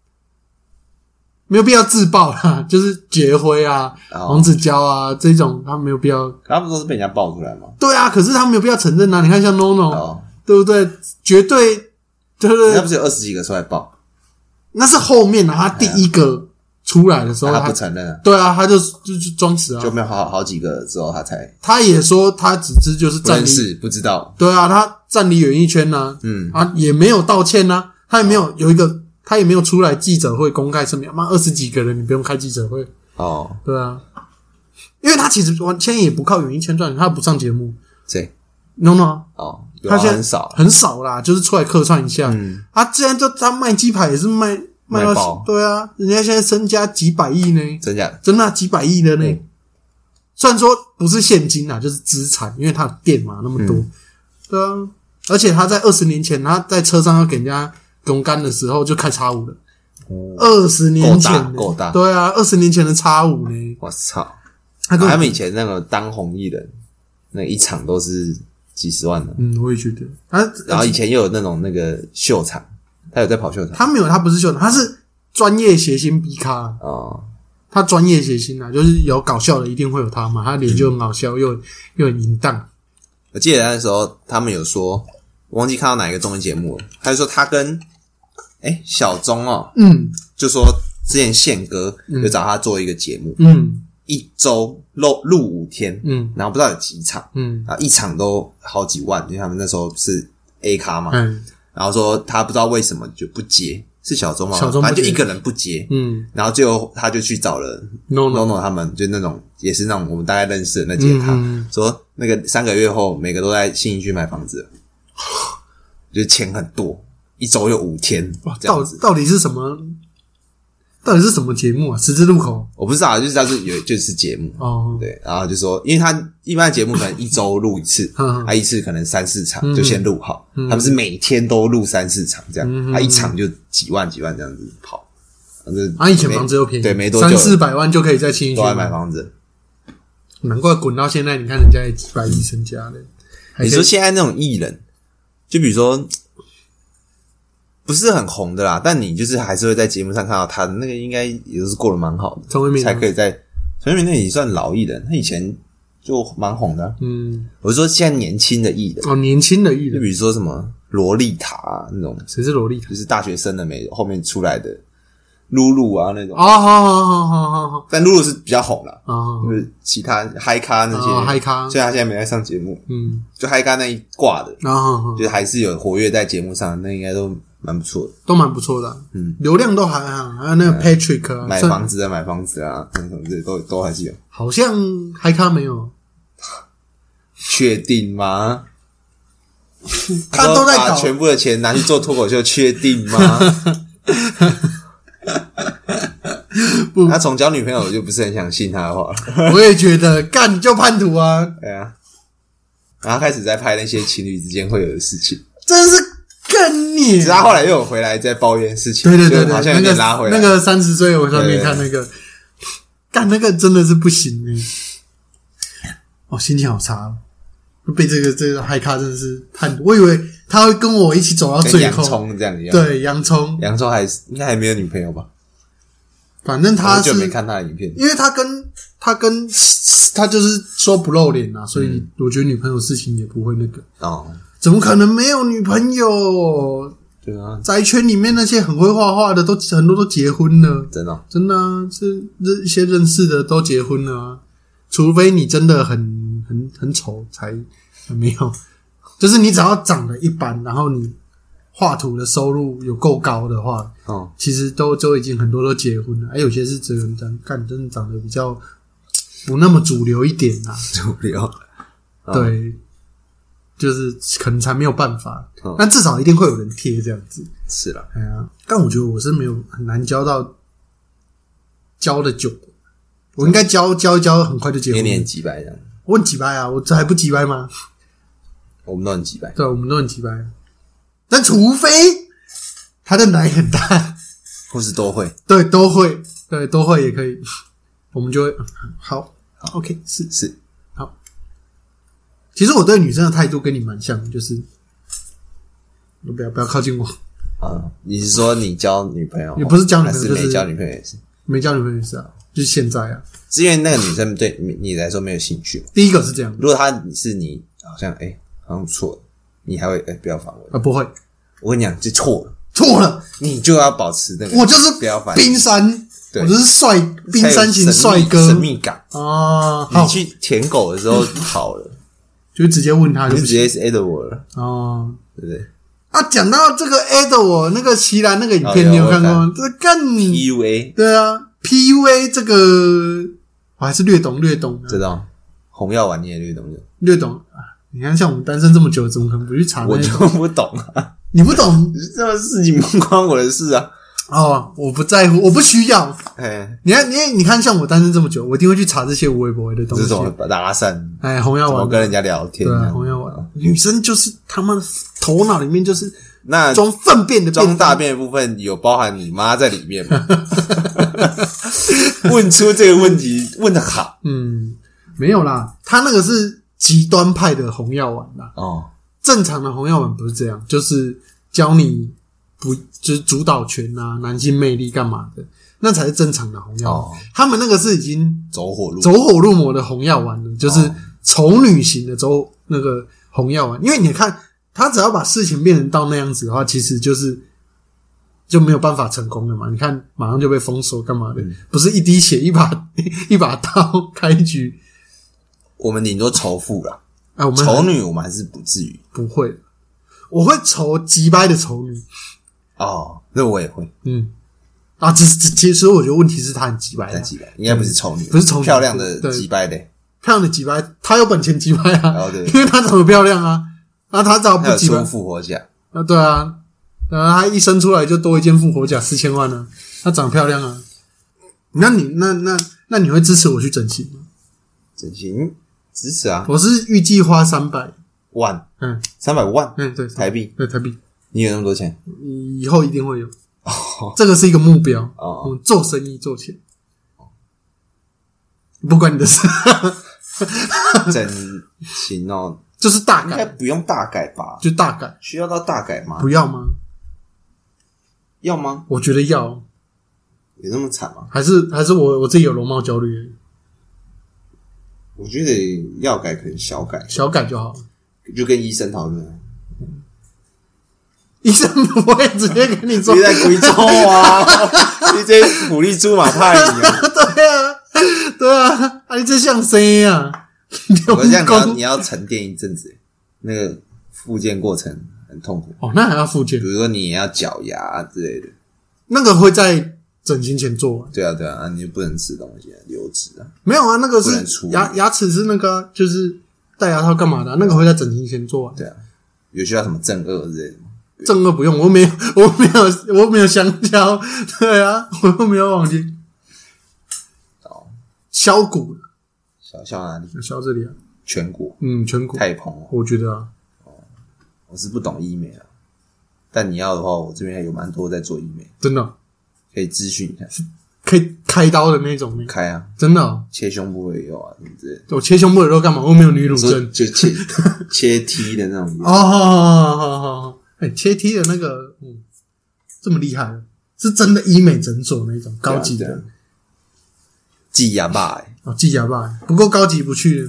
Speaker 2: 没有必要自爆啦，就是结灰啊、
Speaker 1: 哦
Speaker 2: 黄子娇啊这种，他没有必要。
Speaker 1: 他不都是被人家爆出来吗？
Speaker 2: 对啊，可是他没有必要承认啊。你看像 NONO，、
Speaker 1: 哦，
Speaker 2: 对不对？绝对，对不对？
Speaker 1: 那不是有二十几个出来爆，
Speaker 2: 那是后面啊，他第一个出来的时候，
Speaker 1: 他
Speaker 2: 他
Speaker 1: 不承认啊，
Speaker 2: 对啊，他就就就装死啊
Speaker 1: 就。没有好好几个之后，他才
Speaker 2: 他也说他只知就是
Speaker 1: 不
Speaker 2: 站离，
Speaker 1: 认识，不知道。
Speaker 2: 对啊，他站离演艺圈呢、
Speaker 1: 嗯，
Speaker 2: 啊，也没有道歉呐、他也没有有一个，他也没有出来记者会公开声明，妈二十几个人，你不用开记者会，
Speaker 1: 哦，
Speaker 2: 对啊，因为他其实完全也不靠演艺圈赚钱，他不上节目。
Speaker 1: 谁
Speaker 2: ？，no no，
Speaker 1: 哦，
Speaker 2: 他现在
Speaker 1: 很少，
Speaker 2: 很少啦，就是出来客串一下，
Speaker 1: 嗯，
Speaker 2: 啊，既然就他卖鸡排也是卖卖到对啊，人家现在身家几百亿呢，
Speaker 1: 真假？的？
Speaker 2: 真的啊、几百亿的呢。
Speaker 1: 嗯。
Speaker 2: 虽然说不是现金啊，就是资产，因为他有店嘛那么多，
Speaker 1: 嗯。
Speaker 2: 对啊。而且他在二十年前，他在车上要给人家公干的时候就开叉五了。
Speaker 1: 哦，
Speaker 2: 二十年前呢
Speaker 1: 够大够大。
Speaker 2: 对啊，二十年前的叉五呢，
Speaker 1: 我操！
Speaker 2: 他跟
Speaker 1: 他们以前那个当红艺人，那一场都是几十万的。
Speaker 2: 嗯，我也觉得。他，
Speaker 1: 然后以前又有那种那个秀场，他有在跑秀场。
Speaker 2: 他没有，他不是秀，他是专业谐星 B 咖，
Speaker 1: 哦，
Speaker 2: 他专业谐星啊，就是有搞笑的一定会有他嘛，他脸就很好笑，又又很淫荡，
Speaker 1: 我记得那时候他们有说，我忘记看到哪一个综艺节目了，他就说他跟哎小钟哦，
Speaker 2: 嗯。
Speaker 1: 就说之前宪哥就找他做一个节目，
Speaker 2: 嗯。
Speaker 1: 一周录录五天，
Speaker 2: 嗯。
Speaker 1: 然后不知道有几场，
Speaker 2: 嗯，
Speaker 1: 啊，一场都好几万，因为他们那时候是 A 咖嘛，
Speaker 2: 嗯。
Speaker 1: 然后说他不知道为什么就不接，是小钟吗？
Speaker 2: 小钟
Speaker 1: 反正就一个人不接，
Speaker 2: 嗯。
Speaker 1: 然后最后他就去找了
Speaker 2: ，no
Speaker 1: no no，no 他们，就那种也是那种我们大概认识的那几个他，
Speaker 2: 嗯
Speaker 1: 说那个三个月后每个都在信义区买房子，就是钱很多，一周有五天
Speaker 2: 哇，
Speaker 1: 这样子。
Speaker 2: 到到底是什么？到底是什么节目啊？十字路口？
Speaker 1: 我不知道，就是他是有就是节目，
Speaker 2: 哦，
Speaker 1: 对，然后就说，因为他一般的节目可能一周录一次，
Speaker 2: 嗯。
Speaker 1: 他一次可能三四场
Speaker 2: 嗯。
Speaker 1: 就先录好，他们是每天都录三四场这
Speaker 2: 嗯
Speaker 1: 样，他一场就几万几万这样子跑，反正
Speaker 2: 啊，以前房子又便宜，
Speaker 1: 对没多久
Speaker 2: 三四百万就可以在新一区
Speaker 1: 都在买，房子。
Speaker 2: 难怪滚到现在，你看人家也几百亿身家了。还可以
Speaker 1: 你说现在那种艺人，就比如说不是很红的啦，但你就是还是会在节目上看到他的那个，应该也都是过得蛮好的，
Speaker 2: 陈慧敏
Speaker 1: 才可以在陈慧敏那也算老艺人，他以前就蛮红的。啊、
Speaker 2: 嗯，
Speaker 1: 我是说现在年轻的艺人，
Speaker 2: 哦，年轻的艺人，
Speaker 1: 就比如说什么萝莉塔、啊、那种，
Speaker 2: 谁是萝莉塔？
Speaker 1: 就是大学生的美后面出来的露露啊那种，
Speaker 2: 哦，好好好好好好。
Speaker 1: 但露露是比较红了。
Speaker 2: 啊，
Speaker 1: 就是其他嗨咖那些，
Speaker 2: 哦嗨咖。
Speaker 1: 虽然他现在没在上节目，
Speaker 2: 嗯，
Speaker 1: 就嗨咖那一挂的，
Speaker 2: 然后
Speaker 1: 就是还是有活跃在节目上，那应该都蛮不错的。
Speaker 2: 都蛮不错的啊，
Speaker 1: 嗯，
Speaker 2: 流量都还好，还有那个 Patrick 啊，
Speaker 1: 买房子啊，买房子啊，什么什么这都都还是有。
Speaker 2: 好像还咖没有，
Speaker 1: 确定吗？
Speaker 2: 他都在
Speaker 1: 把
Speaker 2: 搞
Speaker 1: 全部的钱拿去做脱口秀，确定吗？
Speaker 2: 不
Speaker 1: 他从交女朋友，我就不是很想信他的话了。
Speaker 2: 我也觉得干就叛徒啊，
Speaker 1: 对啊，然后开始在拍那些情侣之间会有的事情，
Speaker 2: 真是更你
Speaker 1: 他后来又有回来在抱怨事情，
Speaker 2: 对对对对，
Speaker 1: 好像有
Speaker 2: 那个
Speaker 1: 点拉回来。
Speaker 2: 那个三十岁，我上面看那个，干那个真的是不行哎，哦，心情好差哦，被这个这个嗨咖真的是太，我以为他会跟我一起走到最后，
Speaker 1: 葱这样一样。，
Speaker 2: 对洋葱，
Speaker 1: 洋葱还是应该还没有女朋友吧？
Speaker 2: 反正他是
Speaker 1: 我就没看他的影片。
Speaker 2: 因为他跟他跟他就是说不露脸啊，所以
Speaker 1: 嗯。
Speaker 2: 我觉得女朋友事情也不会那个，
Speaker 1: 哦，
Speaker 2: 怎么可能没有女朋友？
Speaker 1: 对啊，
Speaker 2: 宅圈里面那些很会画画的都很多都结婚了。
Speaker 1: 真的哦。
Speaker 2: 真的啊，这这一些认识的都结婚了啊，除非你真的很很很丑才没有，就是你只要长得一般，然后你画图的收入有够高的话，
Speaker 1: 哦，
Speaker 2: 其实都都已经很多都结婚了，还、有些是只能长干真的长得比较不那么主流一点啊，
Speaker 1: 主流。哦
Speaker 2: 对，就是可能才没有办法
Speaker 1: 嗯，
Speaker 2: 但至少一定会有人贴这样子。
Speaker 1: 是了，
Speaker 2: 哎呀，但我觉得我是没有很难交到交的久的，我应该交交一交，很快就结婚。
Speaker 1: 年年几百这样，
Speaker 2: 我很几掰啊，我这还不几掰吗？
Speaker 1: 我们都很几百。
Speaker 2: 对，我们都很几掰。但除非他的奶很大，
Speaker 1: 或是都会
Speaker 2: 对，都会，对，都会也可以，我们就会好，OK，是。
Speaker 1: 是好
Speaker 2: 其实我对女生的态度跟你蛮像的，就是不要不要靠近我，
Speaker 1: 啊？你是说你交女朋友，
Speaker 2: 也不是交女朋友
Speaker 1: 没交女朋友也是？
Speaker 2: 没交女朋友也是啊，就是现在啊。
Speaker 1: 是因为那个女生对你你来说没有兴趣。
Speaker 2: 第一个是这样
Speaker 1: 如果她是你，好像哎、好像错了，你还会哎、不要反问。
Speaker 2: 啊，不会
Speaker 1: 我跟你讲，这错了，
Speaker 2: 错了，
Speaker 1: 你就要保持那个，
Speaker 2: 我就是
Speaker 1: 不要烦
Speaker 2: 冰山，
Speaker 1: 对
Speaker 2: 我就是帅冰山型帅哥
Speaker 1: 神秘感。
Speaker 2: 哦，
Speaker 1: 你去舔狗的时候好了，
Speaker 2: 就直接问他就
Speaker 1: 直接是 Edward 了，
Speaker 2: 哦。
Speaker 1: 对不对
Speaker 2: 啊，讲到这个 Ed，我那个奇兰那个影片，你有看过
Speaker 1: 我
Speaker 2: 吗？这干你
Speaker 1: ？PUA
Speaker 2: 对啊，PUA 这个我还是略懂略懂的
Speaker 1: 知道，红药丸你也略懂的，
Speaker 2: 略懂啊。你看，像我们单身这么久，怎么可能不去查
Speaker 1: 我就
Speaker 2: 那个？
Speaker 1: 不懂啊，
Speaker 2: 你不懂
Speaker 1: 这种事情不关我的事啊。
Speaker 2: 哦，我不在乎，我不需要。
Speaker 1: 哎，
Speaker 2: 你看，你看，你看，像我单身这么久，我一定会去查这些无微不微的东西
Speaker 1: 这是。怎么搭讪，
Speaker 2: 哎，红药丸
Speaker 1: 怎么跟人家聊天
Speaker 2: 对啊，红药丸，女生就是他们头脑里面就是
Speaker 1: 那
Speaker 2: 装粪便的
Speaker 1: 装大便的部分有包含你妈在里面吗？问出这个问题问的好
Speaker 2: 嗯，没有啦，他那个是极端派的红药丸啦。
Speaker 1: 哦，
Speaker 2: 正常的红药丸不是这样，就是教你不就是主导权啊、男性魅力干嘛的，那才是正常的红药他们那个是已经
Speaker 1: 走火入
Speaker 2: 走火入魔的红药丸了，就是
Speaker 1: 哦
Speaker 2: 丑女型的走那个红药丸。因为你看，他只要把事情变成到那样子的话，其实就是就没有办法成功了嘛。你看，马上就被封锁干嘛的？
Speaker 1: 嗯
Speaker 2: 不是一滴血一把 一把刀 开局。
Speaker 1: 我们顶多仇富啦，
Speaker 2: 哎，我们
Speaker 1: 丑女我们还是不至于。
Speaker 2: 不会，我会愁急掰的丑女，
Speaker 1: 哦，那我也会，
Speaker 2: 嗯，啊，这是这其实我觉得问题是他很急白的，
Speaker 1: 但几百应该不是丑女，
Speaker 2: 不是丑女
Speaker 1: 漂亮的
Speaker 2: 对。
Speaker 1: 几百的，
Speaker 2: 漂亮的急白，他有本钱急白啊，
Speaker 1: 然后对，
Speaker 2: 因为他长得漂亮啊，啊，他长
Speaker 1: 还有
Speaker 2: 得不鸡掰。
Speaker 1: 出，复活甲，
Speaker 2: 啊，对啊，呃，他一生出来就多一件复活甲四千万呢、她长得漂亮啊，那你那那那你会支持我去整形吗？
Speaker 1: 整形？支持啊，
Speaker 2: 我是预计花三百，
Speaker 1: 万。
Speaker 2: 嗯。
Speaker 1: 三百万
Speaker 2: 嗯，对，
Speaker 1: 台币，
Speaker 2: 对台币，
Speaker 1: 你有那么多钱？
Speaker 2: 以后一定会有，这个是一个目标。
Speaker 1: 哦，
Speaker 2: 嗯，做生意做钱，不关你的事，
Speaker 1: 整形哦，
Speaker 2: 就是大
Speaker 1: 应该
Speaker 2: 改，
Speaker 1: 不用大改吧？
Speaker 2: 就大改，
Speaker 1: 需要到大改吗
Speaker 2: 不？要吗？
Speaker 1: 要吗？
Speaker 2: 我觉得要，
Speaker 1: 有那么惨吗？
Speaker 2: 还是还是我我自己有容貌焦虑，
Speaker 1: 我觉得要改可能小改，
Speaker 2: 小改就好。
Speaker 1: 就跟医生讨论，
Speaker 2: 医生不会直接跟你说，
Speaker 1: 你在贵州啊，你这鼓励猪马派你啊！
Speaker 2: 对啊，对啊，啊，你这像谁啊？
Speaker 1: 我这样你要 你要沉淀一阵子，那个复健过程很痛苦。
Speaker 2: 哦，那还要复健
Speaker 1: 比，如说你也要矫牙之类的，
Speaker 2: 那个会在整形前做完。
Speaker 1: 对啊对啊，啊你就不能吃东西啊，流质啊，
Speaker 2: 没有啊，那个是牙牙齿是那个啊就是戴牙套干嘛的啊、那个会在整形前做完。
Speaker 1: 对啊，有需要什么正颚之类的吗？
Speaker 2: 正二不用，我没有，我没有，我没有香蕉，对啊，我又没有忘记。
Speaker 1: 哦，
Speaker 2: 削骨，
Speaker 1: 小小哪里？
Speaker 2: 削这里啊，
Speaker 1: 颧骨
Speaker 2: 嗯，颧骨，
Speaker 1: 太蓬了，
Speaker 2: 我觉得啊，哦
Speaker 1: 我是不懂医美啊，但你要的话，我这边还有蛮多在做医美，
Speaker 2: 真的？
Speaker 1: 可以咨询一下。
Speaker 2: 可以开刀的那种呢，
Speaker 1: 开啊，
Speaker 2: 真的？哦、
Speaker 1: 切胸部也有啊，什么之类的。
Speaker 2: 我切胸部的时候干嘛？我没有女乳
Speaker 1: 说
Speaker 2: 症。
Speaker 1: 就切 切 T 的那种，
Speaker 2: 哦，好好好好好，哎，切 T 的那个，嗯，这么厉害的，是真的医美诊所那种高级的
Speaker 1: 对啊对啊挤牙吧、欸，
Speaker 2: 哦，技牙吧，不够高级不去，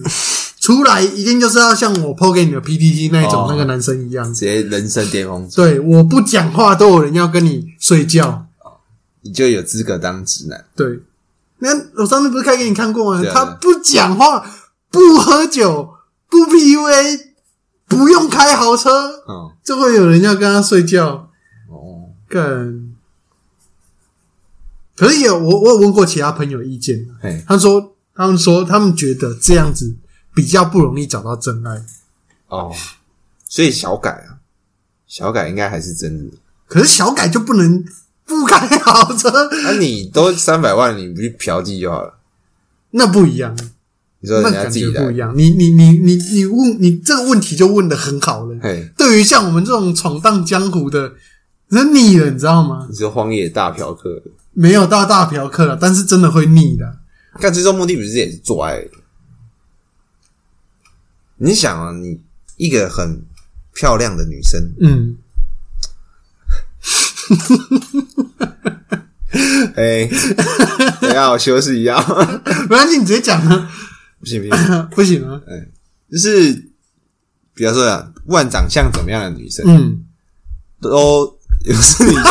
Speaker 2: 出来一定就是要像我 PO 给你的 PPT 那种
Speaker 1: 哦
Speaker 2: 那个男生一样，
Speaker 1: 直接人生巅峰，
Speaker 2: 对，我不讲话都有人要跟你睡觉。
Speaker 1: 你就有资格当直男。
Speaker 2: 对，那我上次不是开给你看过吗？
Speaker 1: 啊
Speaker 2: 他不讲话，不喝酒，不 PUA，不用开豪车，
Speaker 1: 嗯，
Speaker 2: 就会有人要跟他睡觉。
Speaker 1: 哦，
Speaker 2: 更，可是也有我我有问过其他朋友意见，
Speaker 1: 嘿，
Speaker 2: 他说他们说他们觉得这样子比较不容易找到真爱。
Speaker 1: 哦，所以小改啊，小改应该还是真的。
Speaker 2: 可是小改就不能不开豪车，
Speaker 1: 那、你都三百万，你不去嫖妓就好了？
Speaker 2: 那不一样，
Speaker 1: 你说人家
Speaker 2: 那感
Speaker 1: 自己来
Speaker 2: 觉不一，样。你你你你你问你这个问题就问的很好了。
Speaker 1: 嘿，
Speaker 2: 对于像我们这种闯荡江湖的，人腻了，你知道吗？
Speaker 1: 你说荒野大嫖客，
Speaker 2: 没有到大嫖客了，但是真的会腻的。
Speaker 1: 但最终目的不是也是做爱？你想啊，你一个很漂亮的女生，
Speaker 2: 嗯，
Speaker 1: 哎、等一下我修饰一下，
Speaker 2: 没关系，你直接讲啊，
Speaker 1: 不行不行，
Speaker 2: 不行啊。
Speaker 1: 就是比方说啊，万长相怎么样的女生，
Speaker 2: 嗯，
Speaker 1: 都也是女生，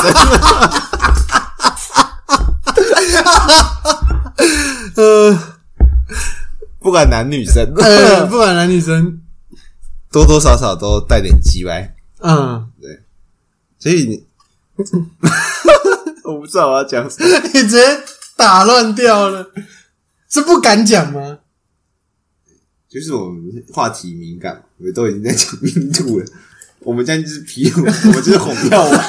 Speaker 2: 呃
Speaker 1: 不管男女生，
Speaker 2: 呃，不管男女生，
Speaker 1: 多多少少都带点鸡歪，
Speaker 2: 嗯，对。
Speaker 1: 所以你我不知道我要讲什么。
Speaker 2: 你直接打乱掉了，是不敢讲吗？
Speaker 1: 就是我们话题敏感，我们都已经在讲印度了，我们这样就是皮，我们就是哄票王，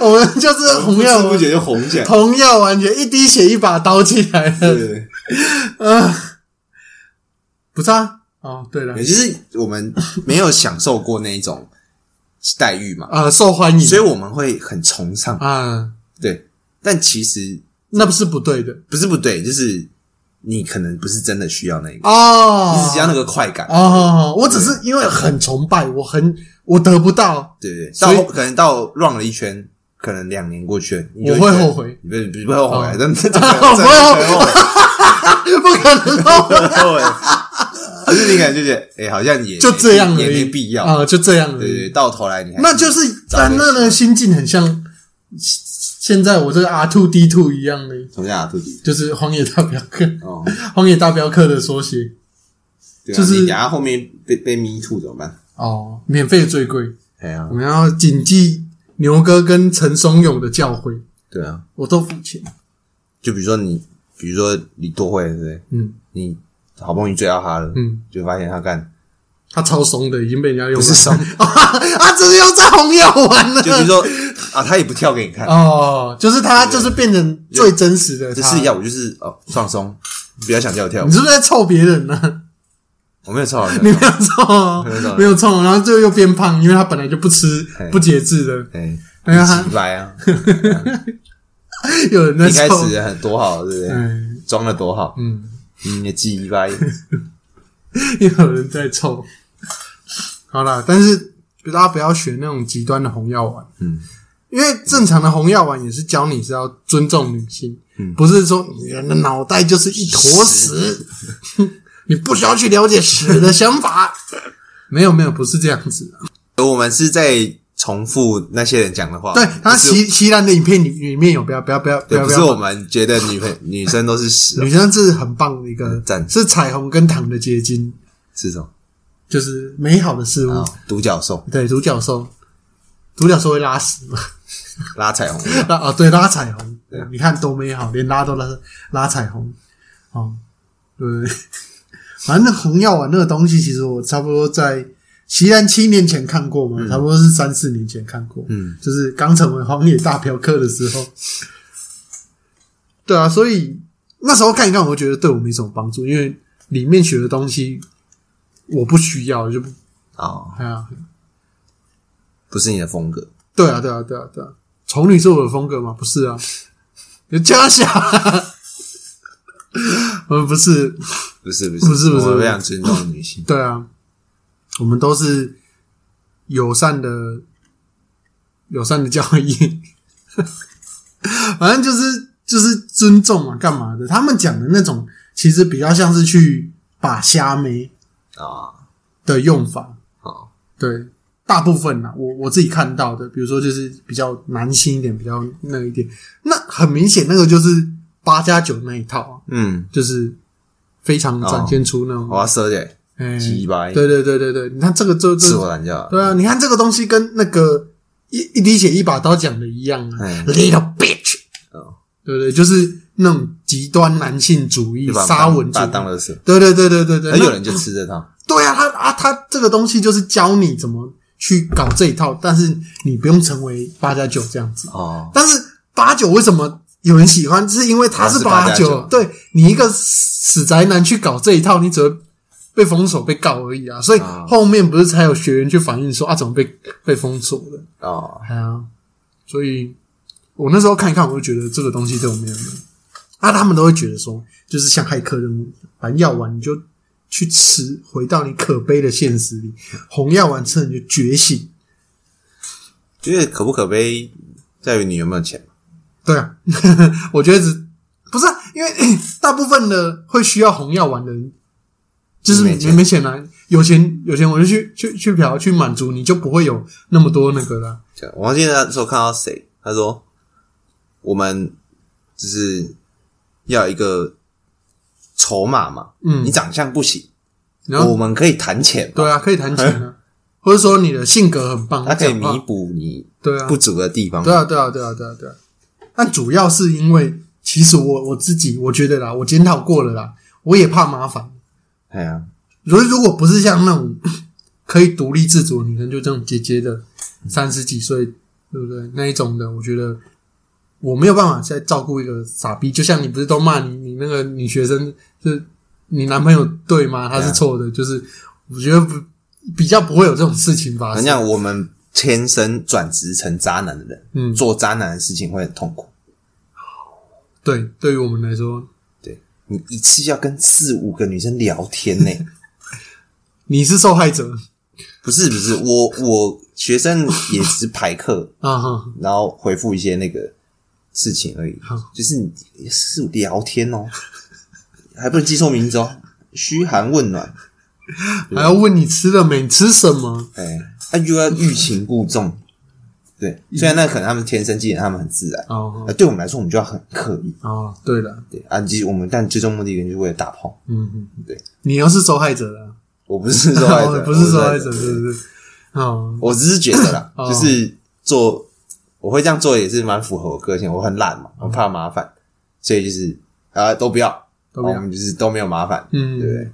Speaker 2: 我们就是红药丸，
Speaker 1: 不知不觉就红起来。
Speaker 2: 红药完全一滴血一把刀起来了。
Speaker 1: 对，
Speaker 2: 不是啊？哦，对了。
Speaker 1: 也，就是我们没有享受过那一种待遇嘛，
Speaker 2: 啊，受欢迎，
Speaker 1: 所以我们会很崇尚。
Speaker 2: 啊，
Speaker 1: 对，但其实
Speaker 2: 那不是不对的
Speaker 1: 不是不对，就是你可能不是真的需要那个，
Speaker 2: 哦。
Speaker 1: 你只要那个快感。
Speaker 2: 哦，我只是因为很崇拜，我很我得不到，
Speaker 1: 对对，对
Speaker 2: 所以
Speaker 1: 到后可能到 run 了一圈，可能两年过去了，你就
Speaker 2: 我会
Speaker 1: 觉得
Speaker 2: 后悔，
Speaker 1: 你不是不会后悔
Speaker 2: 哦，
Speaker 1: 真的 真的
Speaker 2: 我不会后悔
Speaker 1: 后悔。
Speaker 2: 不可能后悔，
Speaker 1: 可是你可能就觉得，哎、好像也
Speaker 2: 就这样而
Speaker 1: 也
Speaker 2: 已，
Speaker 1: 没必要。
Speaker 2: 啊，就这样而
Speaker 1: 对对，对。到头来你还
Speaker 2: 那就是但那的心境很像现在我这个 R two D two 一样的，
Speaker 1: 什么叫阿兔 D？？
Speaker 2: 就是荒野大镖客，
Speaker 1: 哦，
Speaker 2: 荒野大镖客的缩写。
Speaker 1: 对啊
Speaker 2: 就是
Speaker 1: 你等下后面被被 me too 怎么办？
Speaker 2: 哦，免费最贵，
Speaker 1: 哎呀
Speaker 2: 我，们要谨记牛哥跟陈松勇的教诲，
Speaker 1: 对啊，
Speaker 2: 我都付钱。
Speaker 1: 就比如说你，比如说你多会，对不对？
Speaker 2: 嗯
Speaker 1: 你好不容易追到他了，
Speaker 2: 嗯，
Speaker 1: 就发现他干，
Speaker 2: 他超松的，已经被人家用
Speaker 1: 不是松
Speaker 2: 啊，这是用在红药丸了。
Speaker 1: 就比如说啊，他也不跳给你看，
Speaker 2: 哦，就是他就是变成最真实的他。
Speaker 1: 就试一下，我就是哦放松，不要想叫我跳舞。
Speaker 2: 你，是不是在臭别人呢、
Speaker 1: 我没有操，
Speaker 2: 你没有臭哦
Speaker 1: 没有臭，
Speaker 2: 没有臭，然后最后又变胖，因为他本来就不吃
Speaker 1: 嘿。
Speaker 2: 不节制的。
Speaker 1: 哎，
Speaker 2: 哎呀，他
Speaker 1: 几白啊，
Speaker 2: 有人在
Speaker 1: 一开
Speaker 2: 臭。
Speaker 1: 始很多好，对不对？
Speaker 2: 嗯
Speaker 1: 装的多好，
Speaker 2: 嗯，
Speaker 1: 嗯，也鸡掰，
Speaker 2: 有人在臭。好啦，但是大家不要学那种极端的红药丸，
Speaker 1: 嗯，
Speaker 2: 因为正常的红药丸也是教你是要尊重女性，
Speaker 1: 嗯
Speaker 2: 不是说人的脑袋就是一坨屎，你不需要去了解屎的想法。没有没有，不是这样子的。
Speaker 1: 我们是在重复那些人讲的话，
Speaker 2: 对，他
Speaker 1: 不是
Speaker 2: 席席兰的影片里里面有不要不要不要不
Speaker 1: 是我们觉得女朋 女生都是屎哦，
Speaker 2: 女生是很棒的一个
Speaker 1: 赞
Speaker 2: 是彩虹跟糖的结晶，
Speaker 1: 是什么
Speaker 2: 就是美好的事物。
Speaker 1: 啊？独角兽
Speaker 2: 对，独角兽，独角兽会拉屎嘛？
Speaker 1: 拉彩虹，
Speaker 2: 拉 哦，对，拉彩虹。你看多美好，连拉都拉拉彩虹，哦，对。不对？反正那红药丸那个东西，其实我差不多在西安七年前看过嘛，差不多是三四年前看过，
Speaker 1: 嗯，
Speaker 2: 就是刚成为荒野大嫖客的时候。对啊，所以那时候看一看，我就觉得对我没什么帮助，因为里面学的东西我不需要，就不
Speaker 1: 哦，
Speaker 2: 哎呀，
Speaker 1: 不是你的风格，
Speaker 2: 对啊，对啊，对啊，对啊，丑女是我的风格吗？不是啊，有加想，呃，不是，
Speaker 1: 不是不是
Speaker 2: 不是不是
Speaker 1: 我非常尊重女性，
Speaker 2: 对啊，我们都是友善的，友善的交易，反正就是就是尊重嘛，干嘛的？他们讲的那种，其实比较像是去把虾妹
Speaker 1: 啊，
Speaker 2: 的用法，
Speaker 1: 好，
Speaker 2: 对，大部分呢，我我自己看到的，比如说就是比较男性一点，比较那一点，那很明显那个就是八加九那一套啊，
Speaker 1: 嗯，
Speaker 2: 就是非常展现出那种，
Speaker 1: 我要射的
Speaker 2: 哎
Speaker 1: 鸡掰，
Speaker 2: 对对对对对，你看这个就
Speaker 1: 自
Speaker 2: 这，
Speaker 1: 我
Speaker 2: 对啊，你看这个东西跟那个一一滴血一把刀讲的一样啊
Speaker 1: 哎
Speaker 2: ，little bitch，
Speaker 1: 哦。
Speaker 2: 对不对？就是那种极端男性主义
Speaker 1: 就把
Speaker 2: 沙文主义。
Speaker 1: 把，当乐色，
Speaker 2: 对对对对对对，
Speaker 1: 有人就吃这套，
Speaker 2: 对啊，他啊，他这个东西就是教你怎么去搞这一套，但是你不用成为八加九这样子。
Speaker 1: 哦，
Speaker 2: 但是八九为什么有人喜欢？是因为他是八
Speaker 1: 他是 8+9
Speaker 2: 对你一个死宅男去搞这一套，你只会被封锁、被告而已啊。所以
Speaker 1: 啊
Speaker 2: 后面不是才有学员去反映说啊，怎么被被封锁了？
Speaker 1: 哦，
Speaker 2: 哎呀，所以我那时候看一看，我就觉得这个东西对我没有用。啊，他们都会觉得说，就是像骇客任务，反正要玩你就去吃，回到你可悲的现实里。红药丸吃了你就觉醒。
Speaker 1: 觉得可不可悲在于你有没有钱，
Speaker 2: 对啊，我觉得只不是、啊、因为 大部分的会需要红药丸的人，就是没
Speaker 1: 没钱
Speaker 2: 没钱啊，有钱有钱我就去去去嫖去满足，你就不会有那么多那个了。
Speaker 1: 这样我忘记那时候看到谁，他说我们就是要一个筹码嘛，
Speaker 2: 嗯
Speaker 1: 你长相不行，
Speaker 2: 然后
Speaker 1: 我们可以谈钱嘛，
Speaker 2: 对啊，可以谈钱啊，或者说你的性格很棒，
Speaker 1: 它可以弥补你
Speaker 2: 对啊
Speaker 1: 不足的地方，
Speaker 2: 对啊，对啊，对啊，对啊，对啊。但主要是因为，其实我我自己我觉得啦，我检讨过了啦，我也怕麻烦。
Speaker 1: 哎呀，
Speaker 2: 如如果不是像那种 可以独立自主的女生，就这种姐姐的三十几岁，对不对？那一种的，我觉得我没有办法再照顾一个傻逼。就像你不是都骂你你那个女学生，是你男朋友对吗？他是错的，就是我觉得不比较不会有这种事情发生。
Speaker 1: 很像我们天生转职成渣男的人，
Speaker 2: 嗯，
Speaker 1: 做渣男的事情会很痛苦。
Speaker 2: 对，对于我们来说，对
Speaker 1: 你一次要跟四五个女生聊天呢、
Speaker 2: 你是受害者
Speaker 1: 不是不是，我我学生也只是排课，
Speaker 2: 啊哈。
Speaker 1: 然后回复一些那个事情而已。
Speaker 2: 好，
Speaker 1: 就是你是聊天哦，还不能记错名字哦，嘘寒问暖，
Speaker 2: 还要问你吃了没？你吃什么？
Speaker 1: 哎，他又要欲擒故纵，对，虽然那可能他们天生既然他们很自然，
Speaker 2: 哦。
Speaker 1: 呃，对我们来说我们就要很刻意，
Speaker 2: 哦，对了，
Speaker 1: 对啊，其实我们但最终目的就是为了打炮，
Speaker 2: 嗯嗯，
Speaker 1: 对，
Speaker 2: 你又是受害者了，
Speaker 1: 我不是受害者，
Speaker 2: 不是受害者，
Speaker 1: 我
Speaker 2: 对对对。哦，
Speaker 1: 我只是觉得啦，
Speaker 2: 哦。
Speaker 1: 就是做我会这样做也是蛮符合我个性，我很懒嘛，我怕麻烦，所以就是啊都不要，
Speaker 2: 都不要
Speaker 1: 我们就是都没有麻烦，
Speaker 2: 嗯，
Speaker 1: 对不对？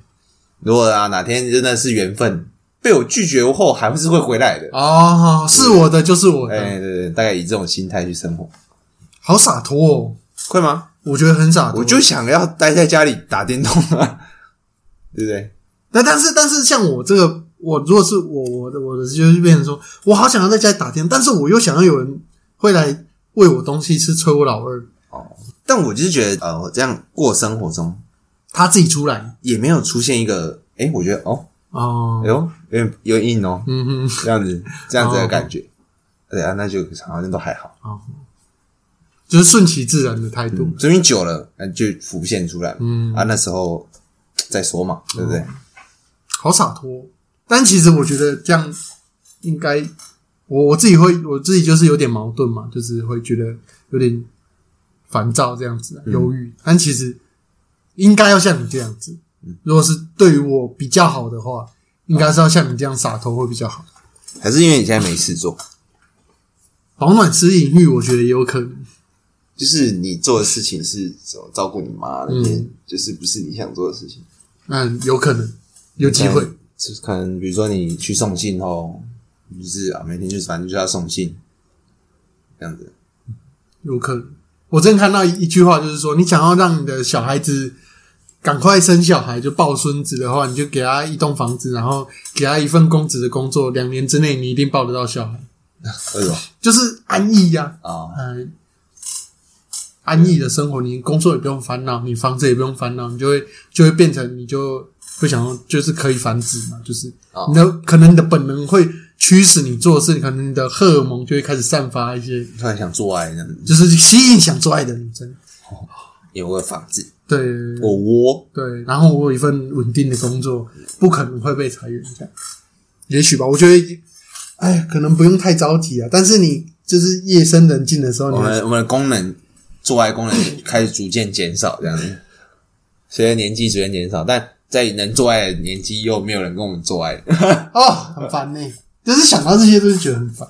Speaker 1: 如果啊哪天真的是缘分被我拒绝后，还是会回来的。
Speaker 2: 哦，是我的就是我的
Speaker 1: 哎，
Speaker 2: 的，
Speaker 1: 对对，大概以这种心态去生活，
Speaker 2: 好洒脱哦，
Speaker 1: 会吗？
Speaker 2: 我觉得很洒脱。
Speaker 1: 我就想要待在家里打电动啊，对不对？
Speaker 2: 那但是但是像我这个，我如果是我我的我的就是变成说，我好想要在家里打电动，但是我又想要有人会来喂我东西吃，催我老二，哦。
Speaker 1: 但我就是觉得，呃，我这样过生活中
Speaker 2: 他自己出来。
Speaker 1: 也没有出现一个，哎，我觉得哦，
Speaker 2: 哦。
Speaker 1: 哎，呦，有点有点硬哦，
Speaker 2: 嗯哼，
Speaker 1: 这样子这样子的感觉，对啊，那就好像都还好。
Speaker 2: 就是顺其自然的态度，
Speaker 1: 这边久了，那就浮现出来，
Speaker 2: 嗯，
Speaker 1: 啊，那时候再说嘛，对不对？
Speaker 2: 好洒脱。但其实我觉得这样应该，我我自己会我自己就是有点矛盾嘛，就是会觉得有点烦躁这样子忧郁。但其实应该要像你这样子，如果是对于我比较好的话，应该是要像你这样洒脱会比较好。
Speaker 1: 还是因为你现在没事做，
Speaker 2: 保暖吃隐喻，我觉得也有可能。
Speaker 1: 就是你做的事情是怎么照顾你妈那边，
Speaker 2: 嗯
Speaker 1: 就是不是你想做的事情，
Speaker 2: 嗯，有可能有机会。
Speaker 1: 就是可能比如说你去送信后，就是啊，每天就是反正就是要送信，这样子。
Speaker 2: 有可能。我之前看到一一句话，就是说，你想要让你的小孩子赶快生小孩，就抱孙子的话，你就给他一栋房子，然后给他一份公职的工作，两年之内你一定抱得到小孩，
Speaker 1: 为什么
Speaker 2: 就是安逸呀、
Speaker 1: 啊？
Speaker 2: 嗯、安逸的生活，你工作也不用烦恼，你房子也不用烦恼，你就会就会变成你就不想要就是可以繁殖嘛，就是
Speaker 1: 哦
Speaker 2: 你的可能你的本能会驱使你做事，可能你的荷尔蒙就会开始散发一些，
Speaker 1: 突然想做爱这样子，
Speaker 2: 就是吸引想做爱的女生。
Speaker 1: 有个房子，
Speaker 2: 对，
Speaker 1: 我窝，
Speaker 2: 对，然后我有一份稳定的工作，不可能会被裁员，这样，也许吧。我觉得，哎，可能不用太着急啊。但是你就是夜深人静的时候，你
Speaker 1: 我们我们的功能，做爱功能开始逐渐减少，这样子。随着年纪逐渐减少，但在能做爱的年纪，又没有人跟我们做爱。
Speaker 2: 哦，很烦呢、就是想到这些都是觉得很烦。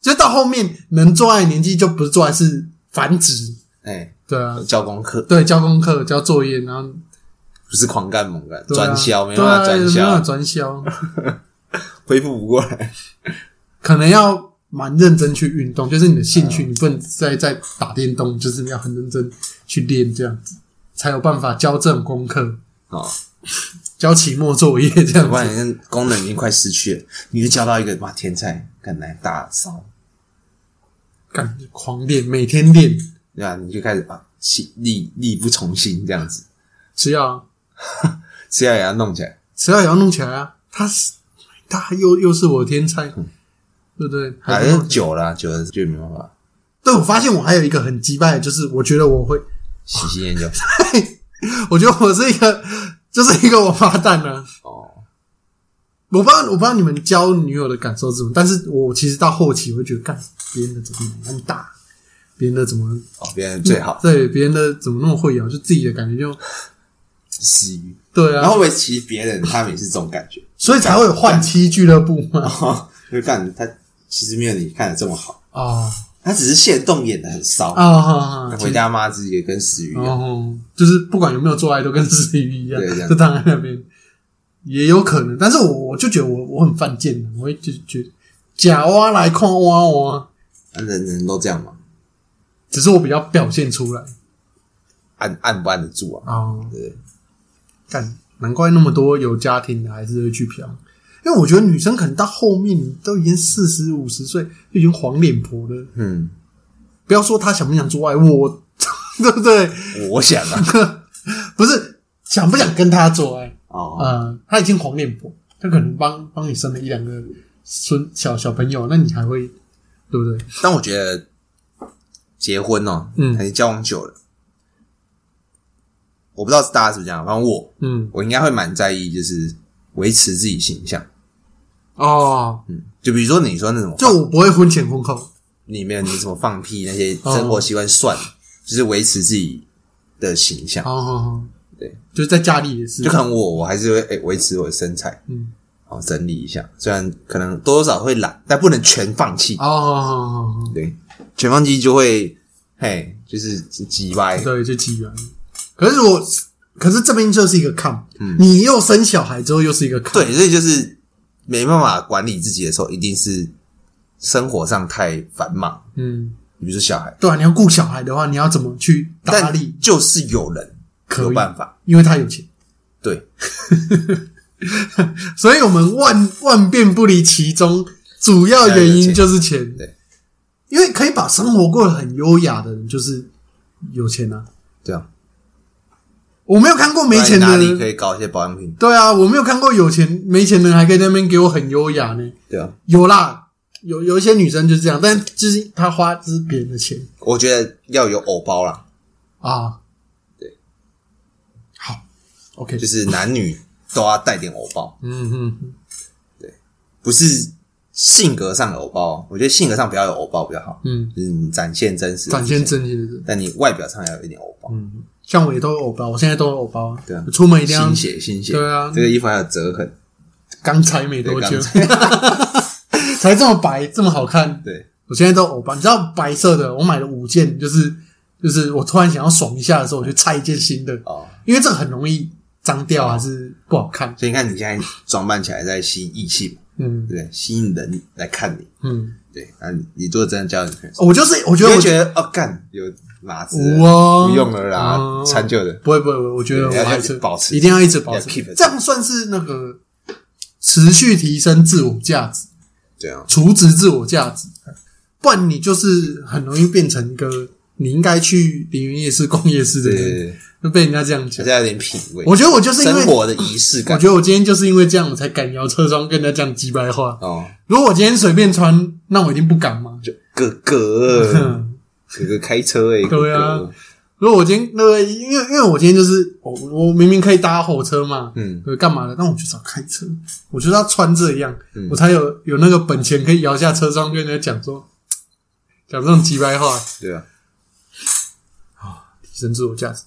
Speaker 2: 就到后面能做爱的年纪，就不是做爱，是繁殖。
Speaker 1: 哎，
Speaker 2: 对啊，
Speaker 1: 交功课
Speaker 2: 对，交功课、交作业，然后
Speaker 1: 不是狂干猛干，专销没
Speaker 2: 对啊
Speaker 1: 办法专
Speaker 2: 没办法
Speaker 1: 销，
Speaker 2: 专销，
Speaker 1: 恢复不过来。
Speaker 2: 可能要蛮认真去运动，就是你的兴趣，你不能再再打电动，就是你要很认真去练，这样子才有办法交这种功课，
Speaker 1: 哦，
Speaker 2: 交期末作业这样
Speaker 1: 不然
Speaker 2: 子。
Speaker 1: 功能已经快失去了，你就交到一个哇天才，干来大骚，
Speaker 2: 干狂练，每天练，
Speaker 1: 对吧？你就开始啊，气力力不从心这样子，
Speaker 2: 吃药
Speaker 1: 吃药也要弄起来。
Speaker 2: 吃药也要弄起来啊！他是他又又是我的天才，对不对？还
Speaker 1: 反正
Speaker 2: 是
Speaker 1: 久了啊，久了就没办法
Speaker 2: 对，我发现我还有一个很击败的，就是我觉得我会，
Speaker 1: 喜新厌旧。
Speaker 2: 我觉得我是一个，就是一个王八蛋呢、
Speaker 1: 哦，
Speaker 2: 我不知道，我不知道你们交女友的感受是什么，但是我其实到后期我会觉得，干别人的怎么那么大，别人的怎么
Speaker 1: 哦，别人最好。
Speaker 2: 对别人的怎么那么会摇，就自己的感觉就
Speaker 1: 死鱼。
Speaker 2: 对啊，
Speaker 1: 然后会不会其实别人他们也是这种感觉？
Speaker 2: 所以才会有换妻俱乐部嘛。
Speaker 1: 哦，就干他其实没有你看的这么好，
Speaker 2: 哦
Speaker 1: 他只是现动演的很骚。
Speaker 2: 啊
Speaker 1: 回家妈自己也跟死鱼一样。
Speaker 2: 哦，就是不管有没有做爱，都跟死鱼一样，就躺在那边，也有可能。但是我我就觉得我我很犯贱，我会就觉得假挖来看蛙蛙，
Speaker 1: 人人都这样嘛，
Speaker 2: 只是我比较表现出来
Speaker 1: 按按不按得住啊？
Speaker 2: 哦。
Speaker 1: 对，
Speaker 2: 干，难怪那么多有家庭的还是会去嫖，因为我觉得女生可能到后面都已经四十五十岁，就已经黄脸婆了。
Speaker 1: 嗯，
Speaker 2: 不要说她想不想做爱，我 对不对？
Speaker 1: 我想啊，
Speaker 2: 不是想不想跟她做爱，
Speaker 1: 哦，
Speaker 2: 呃，她已经黄脸婆，她可能帮帮你生了一两个孙小小朋友，那你还会对不对？
Speaker 1: 但我觉得结婚哦，
Speaker 2: 嗯
Speaker 1: 还是交往久了，我不知道是大家是不是这样，反正我
Speaker 2: 嗯，
Speaker 1: 我应该会蛮在意，就是维持自己形象。
Speaker 2: 哦，
Speaker 1: 嗯，就比如说你说那种
Speaker 2: 就我不会婚前婚后，
Speaker 1: 里面你什么放屁那些
Speaker 2: 哦。
Speaker 1: 生活习惯算了，就是维持自己的形象。
Speaker 2: 哦，
Speaker 1: 对，
Speaker 2: 就是在家里也是。
Speaker 1: 就，可能我我还是会诶维持我的身材，
Speaker 2: 嗯，
Speaker 1: 好整理一下，虽然可能多多少少会懒，但不能全放弃。
Speaker 2: 哦，
Speaker 1: 对，全放弃就会嘿，就是挤歪。
Speaker 2: 对，就挤歪。可是我，可是这边就是一个抗，你又生小孩之后又是一个抗，
Speaker 1: 所以就是没办法管理自己的时候，一定是生活上太繁忙，
Speaker 2: 嗯，
Speaker 1: 比如说小孩，
Speaker 2: 对啊，你要顾小孩的话，你要怎么去打
Speaker 1: 但
Speaker 2: 理？
Speaker 1: 就是有人
Speaker 2: 可
Speaker 1: 有办法，
Speaker 2: 因为他有钱，
Speaker 1: 对，
Speaker 2: 所以我们万万变不离其中，主要原因就是钱。
Speaker 1: 对，
Speaker 2: 因为可以把生活过得很优雅的人，就是有钱啊。
Speaker 1: 这样
Speaker 2: 我没有看过没钱
Speaker 1: 哪
Speaker 2: 的人，
Speaker 1: 里可以搞一些保养品？
Speaker 2: 对啊，我没有看过有钱没钱的人还可以在那边给我很优雅呢。
Speaker 1: 对啊，
Speaker 2: 有啦，有有一些女生就是这样，但就是她花就是别人的钱。
Speaker 1: 我觉得要有偶包啦，
Speaker 2: 啊。
Speaker 1: 对，
Speaker 2: 好，OK，
Speaker 1: 就是男女都要带点偶包，
Speaker 2: 嗯嗯嗯，
Speaker 1: 不是性格上的偶包，我觉得性格上不要有偶包比较好，
Speaker 2: 嗯，
Speaker 1: 就是你展现真实，
Speaker 2: 展现，真心的人。
Speaker 1: 但你外表上要有一点偶包，
Speaker 2: 嗯，像我也都有偶包，我现在都有偶包啊。
Speaker 1: 对啊。
Speaker 2: 出门一定要
Speaker 1: 新鞋，新鞋，
Speaker 2: 对啊。
Speaker 1: 这个衣服还有折痕，
Speaker 2: 刚拆没多久。才。这么白，这么好看。
Speaker 1: 对，
Speaker 2: 我现在都有偶包，你知道白色的，我买了五件，就是就是我突然想要爽一下的时候，我就拆一件新的，
Speaker 1: 哦，
Speaker 2: 因为这个很容易脏掉还是不好看。
Speaker 1: 所以你看你现在装扮起来在吸引异性，
Speaker 2: 嗯。
Speaker 1: 对？吸引人来看你，
Speaker 2: 嗯，
Speaker 1: 对，那你你如果真的交女朋友，
Speaker 2: 我就是我觉得我
Speaker 1: 觉得哦，干有马子不用了啦
Speaker 2: 嗯，
Speaker 1: 穿旧的，
Speaker 2: 不会不会，我觉得我还是
Speaker 1: 保持
Speaker 2: 一定要一直保持
Speaker 1: keep
Speaker 2: 这样算是那个持续提升自我价值，
Speaker 1: 这样
Speaker 2: 储值自我价值，不然你就是很容易变成一个你应该去林园夜市逛夜市的人，
Speaker 1: 对。对对，
Speaker 2: 就被人家这样讲。
Speaker 1: 还是。要有点品味，
Speaker 2: 我觉得我就是因为
Speaker 1: 生活的仪式感。
Speaker 2: 我觉得我今天就是因为这样，我才敢摇车窗跟人家讲几白话。
Speaker 1: 哦，
Speaker 2: 如果我今天随便穿，那我一定不敢嘛。
Speaker 1: 就哥哥 哥哥开车哎，
Speaker 2: 对啊
Speaker 1: 哥哥
Speaker 2: 如果我今天那个，因为因为我今天就是我我明明可以搭火车嘛，
Speaker 1: 嗯，
Speaker 2: 呃，干嘛的？但我就是要开车，我就是要穿这样，
Speaker 1: 嗯
Speaker 2: 我才有有那个本钱可以摇下车窗跟人家讲说，讲这种鸡白话，
Speaker 1: 对啊，啊
Speaker 2: 提升自我价值。